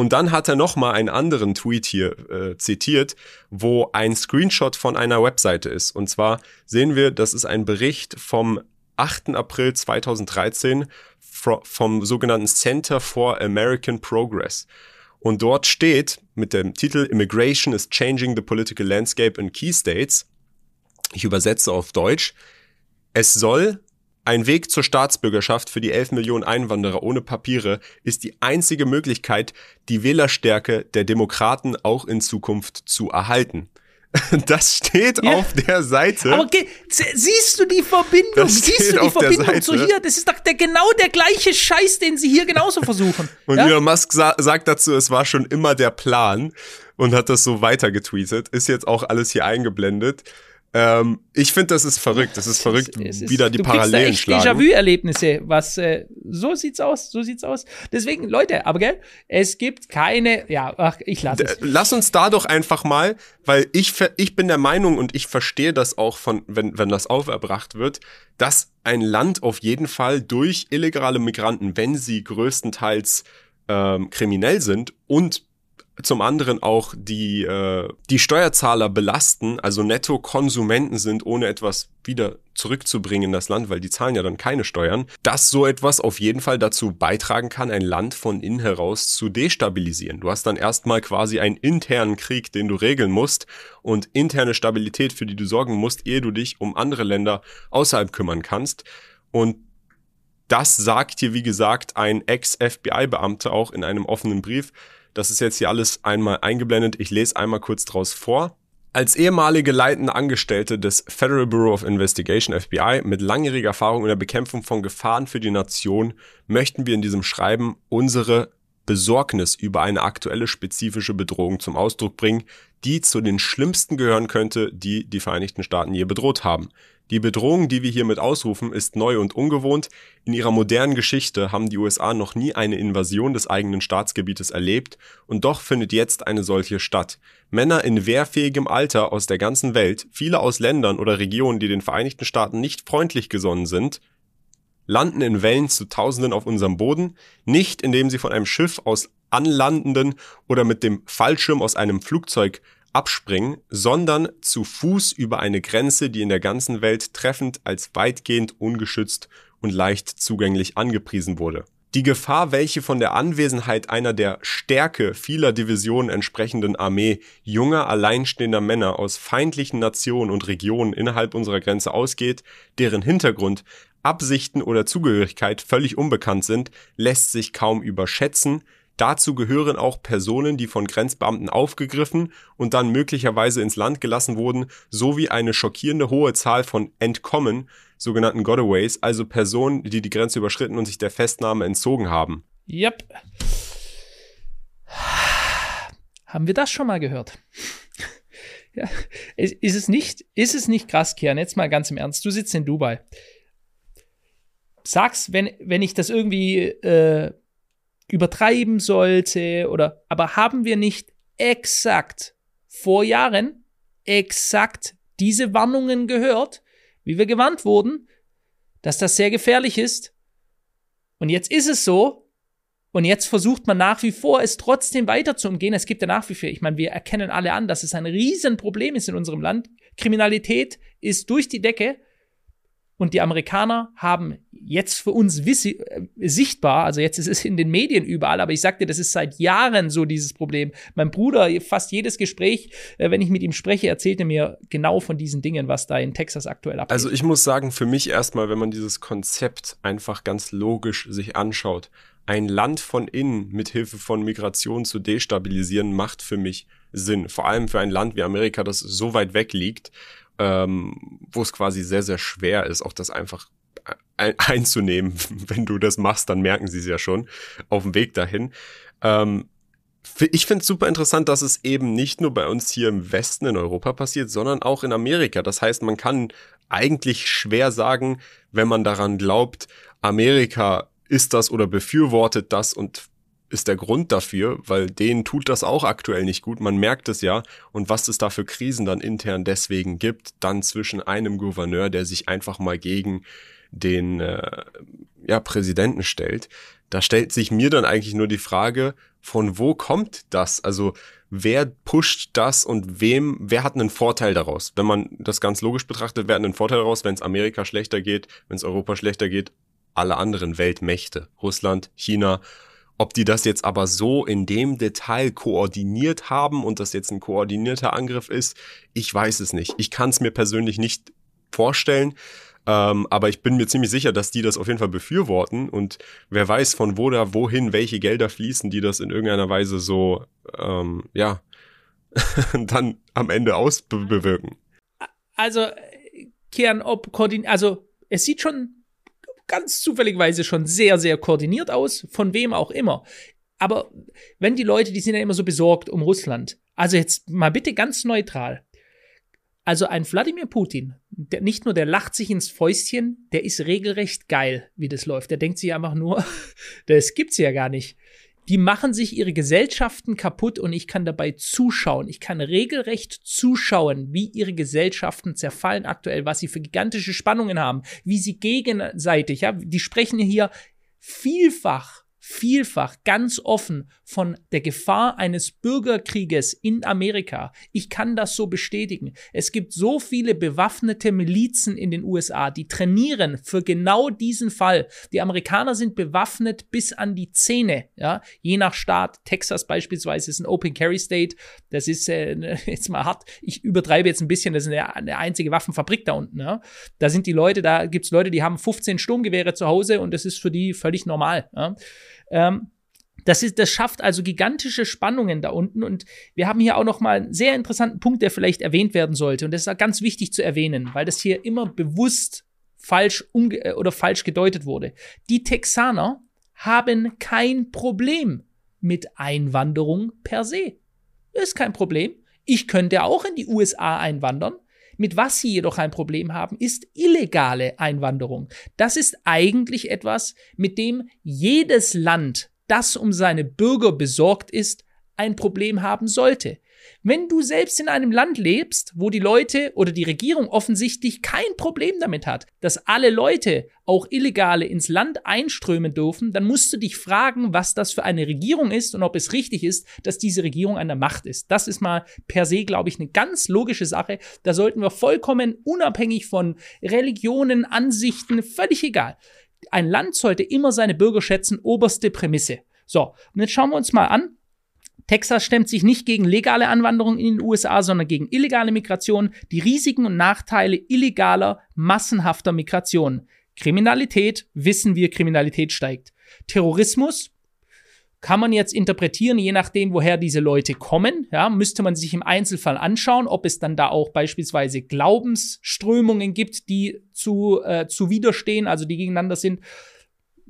und dann hat er nochmal einen anderen Tweet hier äh, zitiert, wo ein Screenshot von einer Webseite ist. Und zwar sehen wir, das ist ein Bericht vom 8. April 2013 vom sogenannten Center for American Progress. Und dort steht mit dem Titel Immigration is Changing the Political Landscape in Key States. Ich übersetze auf Deutsch. Es soll Ein Weg zur Staatsbürgerschaft für die 11 Millionen Einwanderer ohne Papiere ist die einzige Möglichkeit, die Wählerstärke der Demokraten auch in Zukunft zu erhalten. Das steht Ja. auf der Seite. Aber siehst du die Verbindung? Siehst du die Verbindung zu hier? Das ist doch der, genau der gleiche Scheiß, den sie hier genauso versuchen. Und ja? Elon Musk sa sagt dazu, es war schon immer der Plan und hat das so weitergetweetet. Ist jetzt auch alles hier eingeblendet. Ähm, ich finde, das ist verrückt. Das ist verrückt, Es ist- wieder die du kriegst da Parallelen echt schlagen. Déjà-vu-Erlebnisse, was äh, so sieht's aus, so sieht's aus. Deswegen, Leute, aber gell, es gibt keine, ja, ach, ich lasse es. Lass uns da doch einfach mal, weil ich, ich bin der Meinung und ich verstehe das auch von, wenn, wenn das auferbracht wird, dass ein Land auf jeden Fall durch illegale Migranten, wenn sie größtenteils ähm, kriminell sind und zum anderen auch die, äh, die Steuerzahler belasten, also Netto-Konsumenten sind, ohne etwas wieder zurückzubringen in das Land, weil die zahlen ja dann keine Steuern, dass so etwas auf jeden Fall dazu beitragen kann, ein Land von innen heraus zu destabilisieren. Du hast dann erstmal quasi einen internen Krieg, den du regeln musst und interne Stabilität, für die du sorgen musst, ehe du dich um andere Länder außerhalb kümmern kannst. Und das sagt hier, wie gesagt, ein Ex-FBI-Beamter auch in einem offenen Brief. Das ist jetzt hier alles einmal eingeblendet. Ich lese einmal kurz draus vor. Als ehemalige leitende Angestellte des Federal Bureau of Investigation FBI mit langjähriger Erfahrung in der Bekämpfung von Gefahren für die Nation möchten wir in diesem Schreiben unsere Besorgnis über eine aktuelle spezifische Bedrohung zum Ausdruck bringen, die zu den schlimmsten gehören könnte, die die Vereinigten Staaten je bedroht haben. Die Bedrohung, die wir hiermit ausrufen, ist neu und ungewohnt. In ihrer modernen Geschichte haben die USA noch nie eine Invasion des eigenen Staatsgebietes erlebt und doch findet jetzt eine solche statt. Männer in wehrfähigem Alter aus der ganzen Welt, viele aus Ländern oder Regionen, die den Vereinigten Staaten nicht freundlich gesonnen sind, landen in Wellen zu Tausenden auf unserem Boden, nicht indem sie von einem Schiff aus anlandenden oder mit dem Fallschirm aus einem Flugzeug abspringen, sondern zu Fuß über eine Grenze, die in der ganzen Welt treffend als weitgehend ungeschützt und leicht zugänglich angepriesen wurde. Die Gefahr, welche von der Anwesenheit einer der Stärke vieler Divisionen entsprechenden Armee junger, alleinstehender Männer aus feindlichen Nationen und Regionen innerhalb unserer Grenze ausgeht, deren Hintergrund, Absichten oder Zugehörigkeit völlig unbekannt sind, lässt sich kaum überschätzen, Dazu gehören auch Personen, die von Grenzbeamten aufgegriffen und dann möglicherweise ins Land gelassen wurden, sowie eine schockierende hohe Zahl von Entkommen, sogenannten Gotaways, also Personen, die die Grenze überschritten und sich der Festnahme entzogen haben. Yep. Haben wir das schon mal gehört? ja. Ist, es nicht, ist es nicht krass, Kian? Jetzt mal ganz im Ernst. Du sitzt in Dubai. Sag's, wenn, wenn ich das irgendwie äh, übertreiben sollte oder, aber haben wir nicht exakt vor Jahren exakt diese Warnungen gehört, wie wir gewarnt wurden, dass das sehr gefährlich ist? Und jetzt ist es so, und jetzt versucht man nach wie vor, es trotzdem weiter zu umgehen. Es gibt ja nach wie vor, ich meine, wir erkennen alle an, dass es ein Riesenproblem ist in unserem Land. Kriminalität ist durch die Decke. Und die Amerikaner haben jetzt für uns äh, sichtbar, also jetzt ist es in den Medien überall, aber ich sagte, das ist seit Jahren so dieses Problem. Mein Bruder, fast jedes Gespräch, äh, wenn ich mit ihm spreche, erzählt er mir genau von diesen Dingen, was da in Texas aktuell abgeht. Also ich muss sagen, für mich erstmal, wenn man dieses Konzept einfach ganz logisch sich anschaut, ein Land von innen mit Hilfe von Migration zu destabilisieren, macht für mich Sinn. Vor allem für ein Land wie Amerika, das so weit weg liegt, ähm, wo es quasi sehr, sehr schwer ist, auch das einfach ein einzunehmen. Wenn du das machst, dann merken sie es ja schon auf dem Weg dahin. Ähm, ich finde es super interessant, dass es eben nicht nur bei uns hier im Westen in Europa passiert, sondern auch in Amerika. Das heißt, man kann eigentlich schwer sagen, wenn man daran glaubt, Amerika ist das oder befürwortet das und ist der Grund dafür, weil denen tut das auch aktuell nicht gut. Man merkt es ja. Und was es da für Krisen dann intern deswegen gibt, dann zwischen einem Gouverneur, der sich einfach mal gegen den äh, ja, Präsidenten stellt, da stellt sich mir dann eigentlich nur die Frage, von wo kommt das? Also wer pusht das und wem, wer hat einen Vorteil daraus? Wenn man das ganz logisch betrachtet, wer hat einen Vorteil daraus, wenn es Amerika schlechter geht, wenn es Europa schlechter geht? Alle anderen Weltmächte, Russland, China, ob die das jetzt aber so in dem Detail koordiniert haben und das jetzt ein koordinierter Angriff ist, ich weiß es nicht. Ich kann es mir persönlich nicht vorstellen. Ähm, aber ich bin mir ziemlich sicher, dass die das auf jeden Fall befürworten und wer weiß, von wo da wohin welche Gelder fließen, die das in irgendeiner Weise so, ähm, ja, dann am Ende ausbewirken. Also, Kian, ob koordin also es sieht schon ganz zufälligweise schon sehr, sehr koordiniert aus, von wem auch immer. Aber wenn die Leute, die sind ja immer so besorgt um Russland. Also jetzt mal bitte ganz neutral. Also ein Wladimir Putin, der, nicht nur der lacht sich ins Fäustchen, der ist regelrecht geil, wie das läuft. Der denkt sich einfach nur, das gibt's ja gar nicht. Die machen sich ihre Gesellschaften kaputt und ich kann dabei zuschauen. Ich kann regelrecht zuschauen, wie ihre Gesellschaften zerfallen aktuell, was sie für gigantische Spannungen haben, wie sie gegenseitig, ja, die sprechen hier vielfach vielfach ganz offen von der Gefahr eines Bürgerkrieges in Amerika. Ich kann das so bestätigen. Es gibt so viele bewaffnete Milizen in den USA, die trainieren für genau diesen Fall. Die Amerikaner sind bewaffnet bis an die Zähne, ja, je nach Staat. Texas beispielsweise ist ein Open Carry State. Das ist äh, jetzt mal hart. Ich übertreibe jetzt ein bisschen. Das ist eine, eine einzige Waffenfabrik da unten. Ja. Da sind die Leute, da gibt's Leute, die haben 15 Sturmgewehre zu Hause und das ist für die völlig normal. Ja. Ähm, das, ist, das schafft also gigantische Spannungen da unten. Und wir haben hier auch noch mal einen sehr interessanten Punkt, der vielleicht erwähnt werden sollte. Und das ist ganz wichtig zu erwähnen, weil das hier immer bewusst falsch äh, oder falsch gedeutet wurde. Die Texaner haben kein Problem mit Einwanderung per se. Ist kein Problem. Ich könnte auch in die USA einwandern. Mit was sie jedoch ein Problem haben, ist illegale Einwanderung. Das ist eigentlich etwas, mit dem jedes Land, das um seine Bürger besorgt ist, ein Problem haben sollte. Wenn du selbst in einem Land lebst, wo die Leute oder die Regierung offensichtlich kein Problem damit hat, dass alle Leute, auch Illegale, ins Land einströmen dürfen, dann musst du dich fragen, was das für eine Regierung ist und ob es richtig ist, dass diese Regierung an der Macht ist. Das ist mal per se, glaube ich, eine ganz logische Sache. Da sollten wir vollkommen unabhängig von Religionen, Ansichten, völlig egal. Ein Land sollte immer seine Bürger schätzen, oberste Prämisse. So, und jetzt schauen wir uns mal an, Texas stemmt sich nicht gegen legale Anwanderung in den USA, sondern gegen illegale Migration, die Risiken und Nachteile illegaler, massenhafter Migration. Kriminalität, wissen wir, Kriminalität steigt. Terrorismus, kann man jetzt interpretieren, je nachdem, woher diese Leute kommen. Ja, müsste man sich im Einzelfall anschauen, ob es dann da auch beispielsweise Glaubensströmungen gibt, die zu, äh, zu widerstehen, also die gegeneinander sind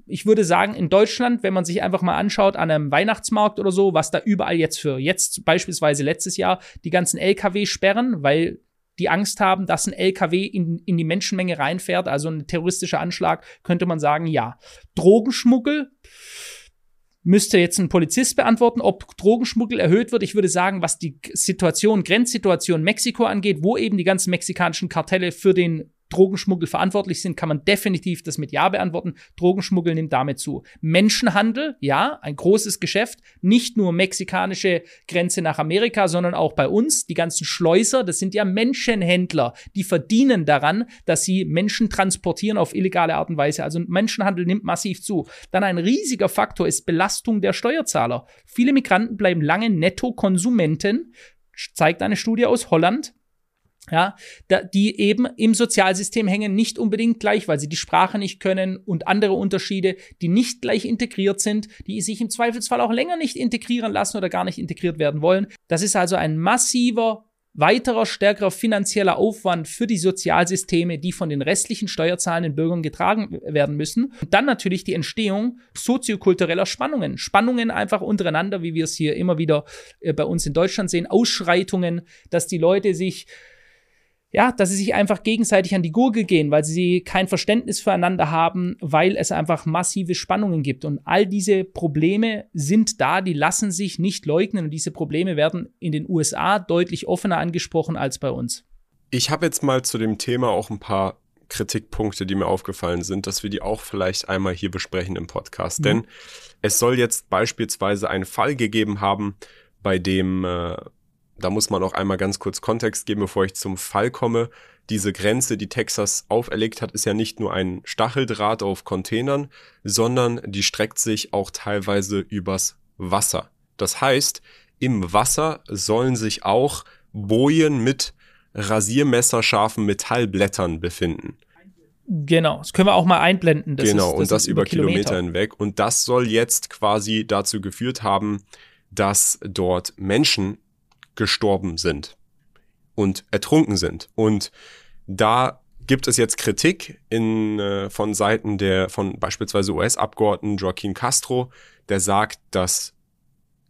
ich würde sagen, in Deutschland, wenn man sich einfach mal anschaut an einem Weihnachtsmarkt oder so, was da überall jetzt für, jetzt beispielsweise letztes Jahr, die ganzen LKW sperren, weil die Angst haben, dass ein LKW in, in die Menschenmenge reinfährt, also ein terroristischer Anschlag, könnte man sagen, ja. Drogenschmuggel, müsste jetzt ein Polizist beantworten, ob Drogenschmuggel erhöht wird. Ich würde sagen, was die Situation, Grenzsituation Mexiko angeht, wo eben die ganzen mexikanischen Kartelle für den Drogenschmuggel verantwortlich sind, kann man definitiv das mit Ja beantworten. Drogenschmuggel nimmt damit zu. Menschenhandel, ja, ein großes Geschäft. Nicht nur mexikanische Grenze nach Amerika, sondern auch bei uns. Die ganzen Schleuser, das sind ja Menschenhändler. Die verdienen daran, dass sie Menschen transportieren auf illegale Art und Weise. Also Menschenhandel nimmt massiv zu. Dann ein riesiger Faktor ist Belastung der Steuerzahler. Viele Migranten bleiben lange Nettokonsumenten, zeigt eine Studie aus Holland ja, da, die eben im Sozialsystem hängen, nicht unbedingt gleich, weil sie die Sprache nicht können und andere Unterschiede, die nicht gleich integriert sind, die sich im Zweifelsfall auch länger nicht integrieren lassen oder gar nicht integriert werden wollen. Das ist also ein massiver weiterer stärkerer finanzieller Aufwand für die Sozialsysteme, die von den restlichen steuerzahlenden Bürgern getragen werden müssen. Und dann natürlich die Entstehung soziokultureller Spannungen. Spannungen einfach untereinander, wie wir es hier immer wieder äh, bei uns in Deutschland sehen, Ausschreitungen, dass die Leute sich ja, dass sie sich einfach gegenseitig an die Gurgel gehen, weil sie kein Verständnis füreinander haben, weil es einfach massive Spannungen gibt. Und all diese Probleme sind da, die lassen sich nicht leugnen. Und diese Probleme werden in den USA deutlich offener angesprochen als bei uns. Ich habe jetzt mal zu dem Thema auch ein paar Kritikpunkte, die mir aufgefallen sind, dass wir die auch vielleicht einmal hier besprechen im Podcast. Mhm. Denn es soll jetzt beispielsweise einen Fall gegeben haben, bei dem äh, da muss man auch einmal ganz kurz Kontext geben, bevor ich zum Fall komme. Diese Grenze, die Texas auferlegt hat, ist ja nicht nur ein Stacheldraht auf Containern, sondern die streckt sich auch teilweise übers Wasser. Das heißt, im Wasser sollen sich auch Bojen mit rasiermesserscharfen Metallblättern befinden. Genau, das können wir auch mal einblenden. Das genau, ist, das und das über Kilometer. Kilometer hinweg. Und das soll jetzt quasi dazu geführt haben, dass dort Menschen gestorben sind und ertrunken sind. Und da gibt es jetzt Kritik in, äh, von Seiten der, von beispielsweise US-Abgeordneten Joaquin Castro, der sagt, dass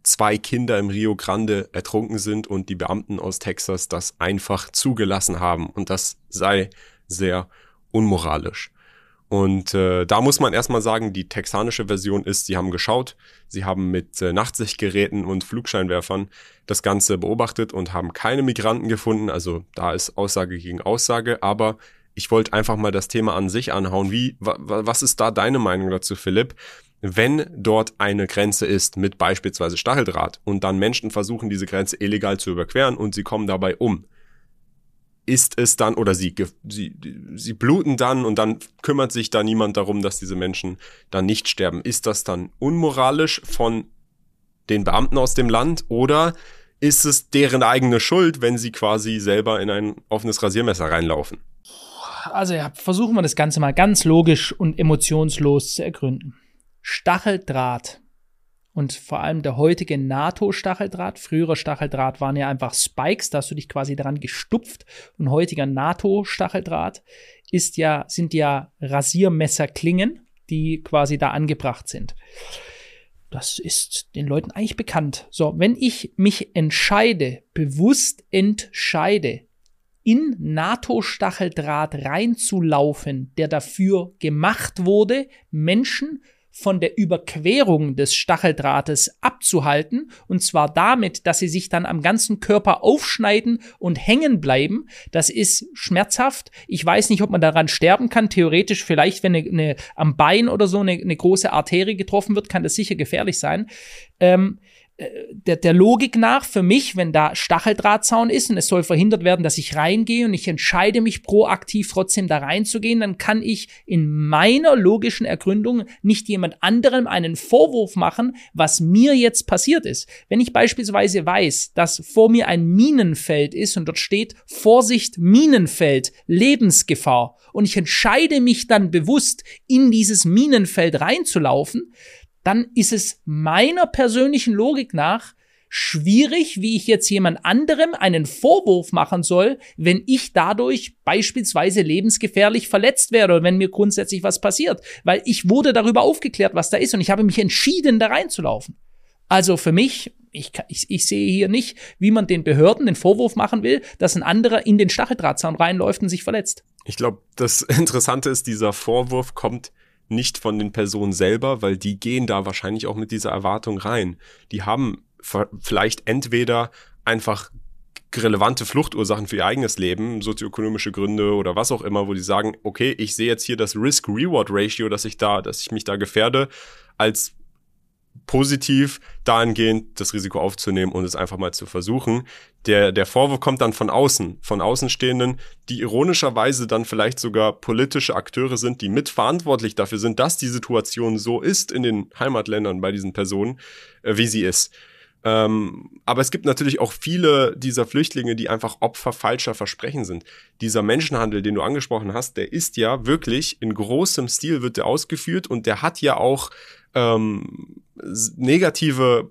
zwei Kinder im Rio Grande ertrunken sind und die Beamten aus Texas das einfach zugelassen haben. Und das sei sehr unmoralisch. Und äh, da muss man erstmal sagen, die texanische Version ist, sie haben geschaut, sie haben mit äh, Nachtsichtgeräten und Flugscheinwerfern das Ganze beobachtet und haben keine Migranten gefunden. Also da ist Aussage gegen Aussage, aber ich wollte einfach mal das Thema an sich anhauen. Wie, wa, was ist da deine Meinung dazu, Philipp? Wenn dort eine Grenze ist mit beispielsweise Stacheldraht und dann Menschen versuchen, diese Grenze illegal zu überqueren und sie kommen dabei um, ist es dann, oder sie, sie, sie bluten dann und dann kümmert sich da niemand darum, dass diese Menschen dann nicht sterben. Ist das dann unmoralisch von den Beamten aus dem Land oder ist es deren eigene Schuld, wenn sie quasi selber in ein offenes Rasiermesser reinlaufen? Also ja, versuchen wir das Ganze mal ganz logisch und emotionslos zu ergründen. Stacheldraht und vor allem der heutige NATO-Stacheldraht. Früherer Stacheldraht waren ja einfach Spikes, da hast du dich quasi daran gestupft. Und heutiger NATO-Stacheldraht ist ja, sind ja Rasiermesserklingen, die quasi da angebracht sind. Das ist den Leuten eigentlich bekannt. So, wenn ich mich entscheide, bewusst entscheide, in NATO-Stacheldraht reinzulaufen, der dafür gemacht wurde, Menschen von der Überquerung des Stacheldrahtes abzuhalten, und zwar damit, dass sie sich dann am ganzen Körper aufschneiden und hängen bleiben. Das ist schmerzhaft. Ich weiß nicht, ob man daran sterben kann. Theoretisch vielleicht, wenn eine, eine am Bein oder so eine, eine große Arterie getroffen wird, kann das sicher gefährlich sein. Ähm, der, der Logik nach für mich, wenn da Stacheldrahtzaun ist und es soll verhindert werden, dass ich reingehe und ich entscheide mich proaktiv trotzdem da reinzugehen, dann kann ich in meiner logischen Ergründung nicht jemand anderem einen Vorwurf machen, was mir jetzt passiert ist. Wenn ich beispielsweise weiß, dass vor mir ein Minenfeld ist und dort steht Vorsicht Minenfeld, Lebensgefahr und ich entscheide mich dann bewusst in dieses Minenfeld reinzulaufen, dann ist es meiner persönlichen Logik nach schwierig, wie ich jetzt jemand anderem einen Vorwurf machen soll, wenn ich dadurch beispielsweise lebensgefährlich verletzt werde oder wenn mir grundsätzlich was passiert, weil ich wurde darüber aufgeklärt, was da ist und ich habe mich entschieden, da reinzulaufen. Also für mich, ich, ich, ich sehe hier nicht, wie man den Behörden den Vorwurf machen will, dass ein anderer in den Stacheldrahtzaun reinläuft und sich verletzt. Ich glaube, das Interessante ist, dieser Vorwurf kommt nicht von den Personen selber, weil die gehen da wahrscheinlich auch mit dieser Erwartung rein. Die haben vielleicht entweder einfach relevante Fluchtursachen für ihr eigenes Leben, sozioökonomische Gründe oder was auch immer, wo die sagen, okay, ich sehe jetzt hier das Risk-Reward-Ratio, dass ich da, dass ich mich da gefährde, als positiv dahingehend das Risiko aufzunehmen und es einfach mal zu versuchen. Der, der Vorwurf kommt dann von außen, von Außenstehenden, die ironischerweise dann vielleicht sogar politische Akteure sind, die mitverantwortlich dafür sind, dass die Situation so ist in den Heimatländern bei diesen Personen, äh, wie sie ist. Ähm, aber es gibt natürlich auch viele dieser Flüchtlinge, die einfach Opfer falscher Versprechen sind. Dieser Menschenhandel, den du angesprochen hast, der ist ja wirklich in großem Stil wird der ausgeführt und der hat ja auch ähm, negative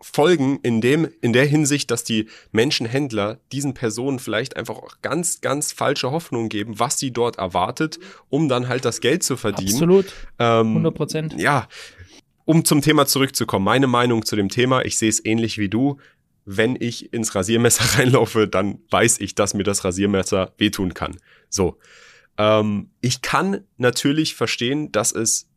Folgen in dem, in der Hinsicht, dass die Menschenhändler diesen Personen vielleicht einfach auch ganz, ganz falsche Hoffnungen geben, was sie dort erwartet, um dann halt das Geld zu verdienen. Absolut. 100 Prozent. Ähm, ja. Um zum Thema zurückzukommen, meine Meinung zu dem Thema, ich sehe es ähnlich wie du. Wenn ich ins Rasiermesser reinlaufe, dann weiß ich, dass mir das Rasiermesser wehtun kann. So. Ähm, ich kann natürlich verstehen, dass es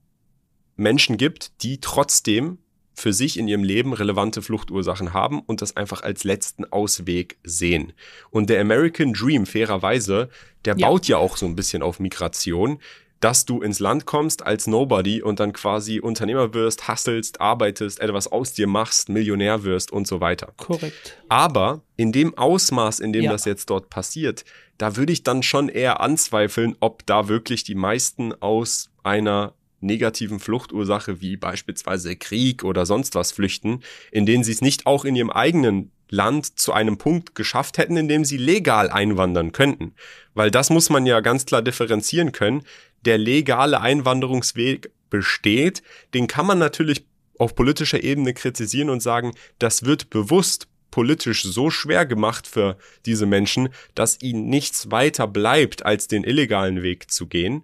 Menschen gibt, die trotzdem für sich in ihrem Leben relevante Fluchtursachen haben und das einfach als letzten Ausweg sehen. Und der American Dream, fairerweise, der ja. baut ja auch so ein bisschen auf Migration, dass du ins Land kommst als Nobody und dann quasi Unternehmer wirst, hasselst, arbeitest, etwas aus dir machst, Millionär wirst und so weiter. Korrekt. Aber in dem Ausmaß, in dem ja. das jetzt dort passiert, da würde ich dann schon eher anzweifeln, ob da wirklich die meisten aus einer negativen Fluchtursache wie beispielsweise Krieg oder sonst was flüchten, in denen sie es nicht auch in ihrem eigenen Land zu einem Punkt geschafft hätten, in dem sie legal einwandern könnten. Weil das muss man ja ganz klar differenzieren können. Der legale Einwanderungsweg besteht, den kann man natürlich auf politischer Ebene kritisieren und sagen, das wird bewusst politisch so schwer gemacht für diese Menschen, dass ihnen nichts weiter bleibt, als den illegalen Weg zu gehen.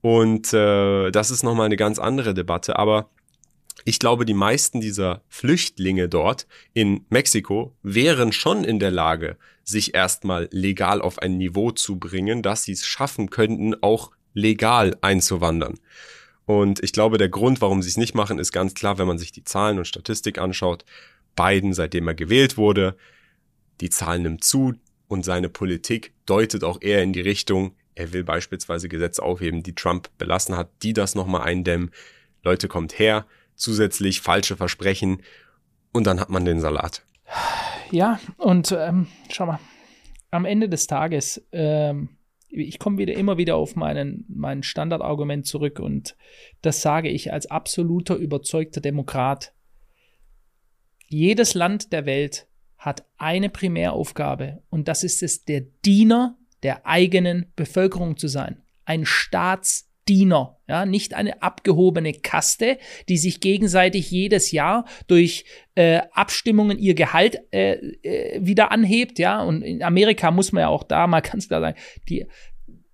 Und äh, das ist nochmal eine ganz andere Debatte. Aber ich glaube, die meisten dieser Flüchtlinge dort in Mexiko wären schon in der Lage, sich erstmal legal auf ein Niveau zu bringen, dass sie es schaffen könnten, auch legal einzuwandern. Und ich glaube, der Grund, warum sie es nicht machen, ist ganz klar, wenn man sich die Zahlen und Statistik anschaut. Biden, seitdem er gewählt wurde, die Zahlen nimmt zu und seine Politik deutet auch eher in die Richtung, er will beispielsweise Gesetze aufheben, die Trump belassen hat, die das nochmal eindämmen. Leute kommt her, zusätzlich falsche Versprechen und dann hat man den Salat. Ja, und ähm, schau mal, am Ende des Tages, ähm, ich komme wieder immer wieder auf meinen, mein Standardargument zurück und das sage ich als absoluter überzeugter Demokrat. Jedes Land der Welt hat eine Primäraufgabe und das ist es, der Diener der eigenen Bevölkerung zu sein. Ein Staatsdiener, ja, nicht eine abgehobene Kaste, die sich gegenseitig jedes Jahr durch äh, Abstimmungen ihr Gehalt äh, äh, wieder anhebt, ja. Und in Amerika muss man ja auch da mal ganz klar sagen, die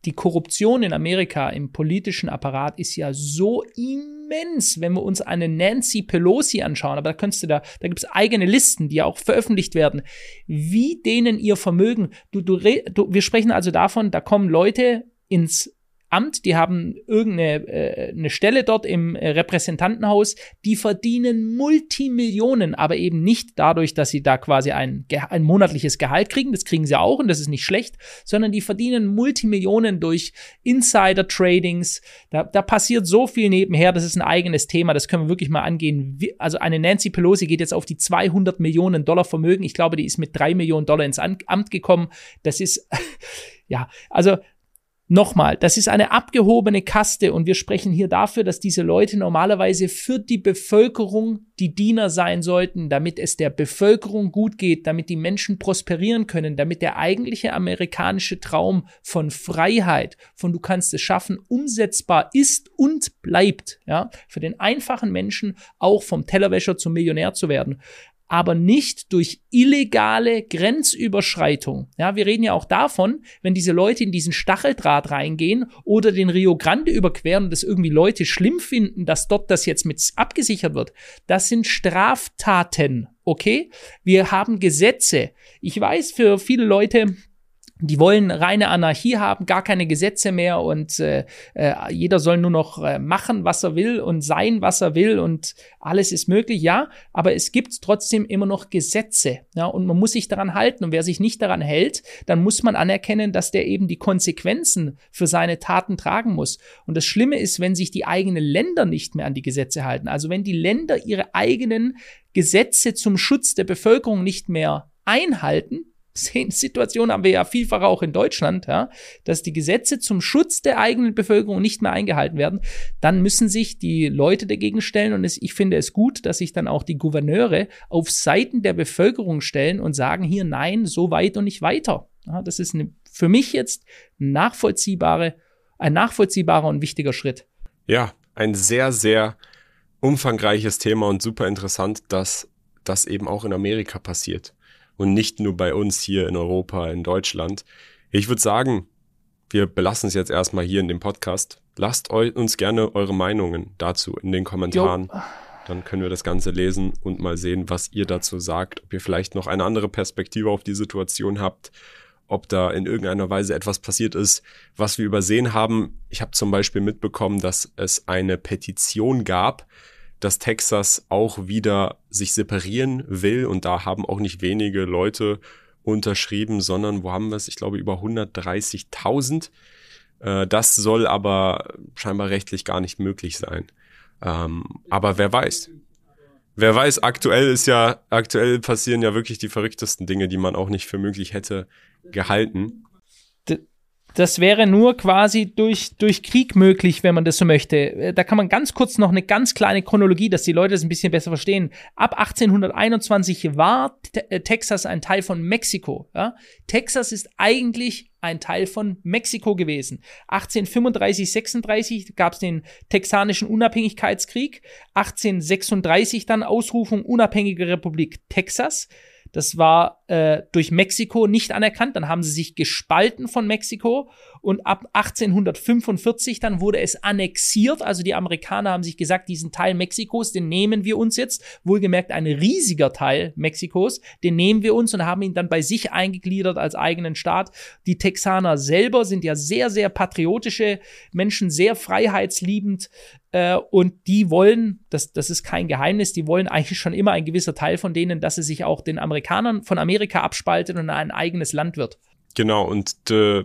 die Korruption in Amerika im politischen Apparat ist ja so immens, wenn wir uns eine Nancy Pelosi anschauen, aber da könntest du da, da gibt es eigene Listen, die ja auch veröffentlicht werden, wie denen ihr Vermögen, du, du, du, wir sprechen also davon, da kommen Leute ins Amt, die haben irgendeine äh, Stelle dort im äh, Repräsentantenhaus, die verdienen Multimillionen, aber eben nicht dadurch, dass sie da quasi ein, ein monatliches Gehalt kriegen, das kriegen sie auch und das ist nicht schlecht, sondern die verdienen Multimillionen durch Insider-Tradings. Da, da passiert so viel nebenher, das ist ein eigenes Thema, das können wir wirklich mal angehen. Also eine Nancy Pelosi geht jetzt auf die 200 Millionen Dollar Vermögen. Ich glaube, die ist mit drei Millionen Dollar ins Amt gekommen. Das ist, ja, also Nochmal, das ist eine abgehobene Kaste und wir sprechen hier dafür, dass diese Leute normalerweise für die Bevölkerung die Diener sein sollten, damit es der Bevölkerung gut geht, damit die Menschen prosperieren können, damit der eigentliche amerikanische Traum von Freiheit, von du kannst es schaffen, umsetzbar ist und bleibt, ja, für den einfachen Menschen auch vom Tellerwäscher zum Millionär zu werden aber nicht durch illegale Grenzüberschreitung. Ja, wir reden ja auch davon, wenn diese Leute in diesen Stacheldraht reingehen oder den Rio Grande überqueren und das irgendwie Leute schlimm finden, dass dort das jetzt mit abgesichert wird. Das sind Straftaten. Okay? Wir haben Gesetze. Ich weiß, für viele Leute die wollen reine Anarchie haben, gar keine Gesetze mehr und äh, äh, jeder soll nur noch äh, machen, was er will und sein, was er will und alles ist möglich, ja, aber es gibt trotzdem immer noch Gesetze, ja, und man muss sich daran halten. Und wer sich nicht daran hält, dann muss man anerkennen, dass der eben die Konsequenzen für seine Taten tragen muss. Und das Schlimme ist, wenn sich die eigenen Länder nicht mehr an die Gesetze halten, also wenn die Länder ihre eigenen Gesetze zum Schutz der Bevölkerung nicht mehr einhalten, Situation haben wir ja vielfach auch in Deutschland, ja, dass die Gesetze zum Schutz der eigenen Bevölkerung nicht mehr eingehalten werden, dann müssen sich die Leute dagegen stellen und es, ich finde es gut, dass sich dann auch die Gouverneure auf Seiten der Bevölkerung stellen und sagen hier nein, so weit und nicht weiter. Ja, das ist eine, für mich jetzt nachvollziehbare, ein nachvollziehbarer und wichtiger Schritt. Ja, ein sehr, sehr umfangreiches Thema und super interessant, dass das eben auch in Amerika passiert und nicht nur bei uns hier in Europa, in Deutschland. Ich würde sagen, wir belassen es jetzt erstmal hier in dem Podcast. Lasst uns gerne eure Meinungen dazu in den Kommentaren. Jo. Dann können wir das Ganze lesen und mal sehen, was ihr dazu sagt. Ob ihr vielleicht noch eine andere Perspektive auf die Situation habt. Ob da in irgendeiner Weise etwas passiert ist, was wir übersehen haben. Ich habe zum Beispiel mitbekommen, dass es eine Petition gab, dass Texas auch wieder sich separieren will und da haben auch nicht wenige Leute unterschrieben, sondern wo haben wir es? Ich glaube über 130.000. Äh, das soll aber scheinbar rechtlich gar nicht möglich sein. Ähm, aber wer weiß? Wer weiß, aktuell ist ja, aktuell passieren ja wirklich die verrücktesten Dinge, die man auch nicht für möglich hätte gehalten. Das wäre nur quasi durch, durch Krieg möglich, wenn man das so möchte. Äh, da kann man ganz kurz noch eine ganz kleine Chronologie, dass die Leute das ein bisschen besser verstehen. Ab 1821 war äh, Texas ein Teil von Mexiko. Ja? Texas ist eigentlich ein Teil von Mexiko gewesen. 1835, 36 gab es den Texanischen Unabhängigkeitskrieg. 1836 dann Ausrufung unabhängiger Republik Texas. Das war äh, durch Mexiko nicht anerkannt. Dann haben sie sich gespalten von Mexiko und ab 1845 dann wurde es annexiert. Also die Amerikaner haben sich gesagt, diesen Teil Mexikos, den nehmen wir uns jetzt. Wohlgemerkt ein riesiger Teil Mexikos, den nehmen wir uns und haben ihn dann bei sich eingegliedert als eigenen Staat. Die Texaner selber sind ja sehr, sehr patriotische Menschen, sehr freiheitsliebend äh, und die wollen, das, das ist kein Geheimnis, die wollen eigentlich schon immer ein gewisser Teil von denen, dass es sich auch den Amerikanern von Amerika abspaltet und ein eigenes Land wird. Genau, und äh,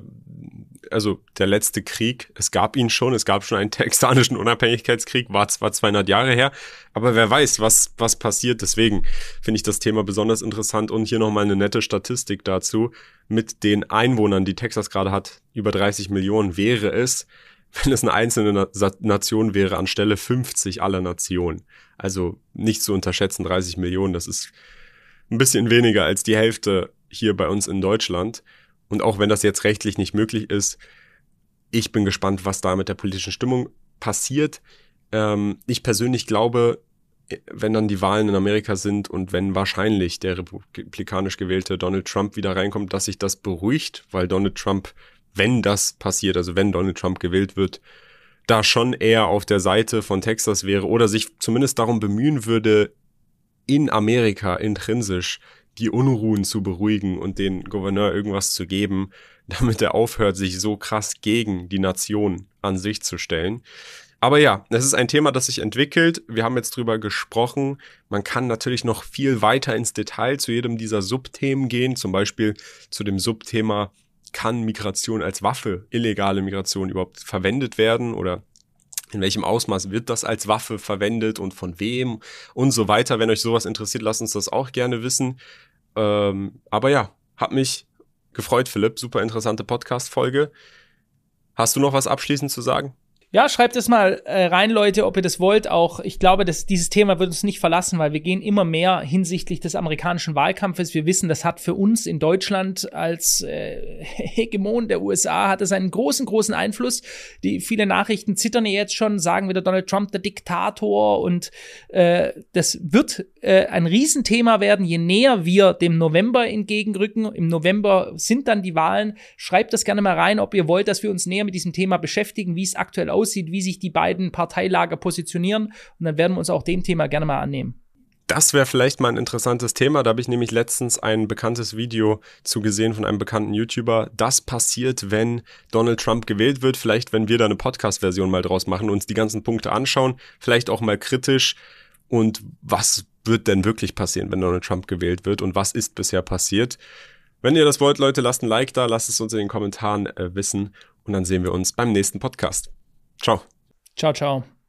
also der letzte Krieg, es gab ihn schon, es gab schon einen texanischen Unabhängigkeitskrieg, war zwar 200 Jahre her, aber wer weiß, was, was passiert. Deswegen finde ich das Thema besonders interessant und hier nochmal eine nette Statistik dazu. Mit den Einwohnern, die Texas gerade hat, über 30 Millionen, wäre es, wenn es eine einzelne Na Nation wäre, anstelle 50 aller Nationen. Also nicht zu unterschätzen, 30 Millionen, das ist ein bisschen weniger als die Hälfte hier bei uns in Deutschland. Und auch wenn das jetzt rechtlich nicht möglich ist, ich bin gespannt, was da mit der politischen Stimmung passiert. Ähm, ich persönlich glaube, wenn dann die Wahlen in Amerika sind und wenn wahrscheinlich der republikanisch gewählte Donald Trump wieder reinkommt, dass sich das beruhigt, weil Donald Trump, wenn das passiert, also wenn Donald Trump gewählt wird, da schon eher auf der Seite von Texas wäre oder sich zumindest darum bemühen würde, in Amerika intrinsisch die Unruhen zu beruhigen und den Gouverneur irgendwas zu geben, damit er aufhört, sich so krass gegen die Nation an sich zu stellen. Aber ja, es ist ein Thema, das sich entwickelt. Wir haben jetzt drüber gesprochen. Man kann natürlich noch viel weiter ins Detail zu jedem dieser Subthemen gehen. Zum Beispiel zu dem Subthema, kann Migration als Waffe, illegale Migration überhaupt verwendet werden oder in welchem Ausmaß wird das als Waffe verwendet und von wem und so weiter. Wenn euch sowas interessiert, lasst uns das auch gerne wissen. Ähm, aber ja, hat mich gefreut, Philipp. Super interessante Podcast-Folge. Hast du noch was abschließend zu sagen? Ja, schreibt es mal äh, rein, Leute, ob ihr das wollt. Auch ich glaube, dass dieses Thema wird uns nicht verlassen, weil wir gehen immer mehr hinsichtlich des amerikanischen Wahlkampfes. Wir wissen, das hat für uns in Deutschland als äh, Hegemon der USA hat es einen großen, großen Einfluss. Die viele Nachrichten zittern ja jetzt schon, sagen wieder Donald Trump der Diktator und äh, das wird äh, ein Riesenthema werden, je näher wir dem November entgegenrücken. Im November sind dann die Wahlen. Schreibt das gerne mal rein, ob ihr wollt, dass wir uns näher mit diesem Thema beschäftigen, wie es aktuell aussieht, wie sich die beiden Parteilager positionieren. Und dann werden wir uns auch dem Thema gerne mal annehmen. Das wäre vielleicht mal ein interessantes Thema. Da habe ich nämlich letztens ein bekanntes Video zu gesehen von einem bekannten YouTuber. Das passiert, wenn Donald Trump gewählt wird. Vielleicht, wenn wir da eine Podcast-Version mal draus machen, uns die ganzen Punkte anschauen. Vielleicht auch mal kritisch. Und was wird denn wirklich passieren, wenn Donald Trump gewählt wird? Und was ist bisher passiert? Wenn ihr das wollt, Leute, lasst ein Like da, lasst es uns in den Kommentaren äh, wissen. Und dann sehen wir uns beim nächsten Podcast. Ciao. Ciao, ciao.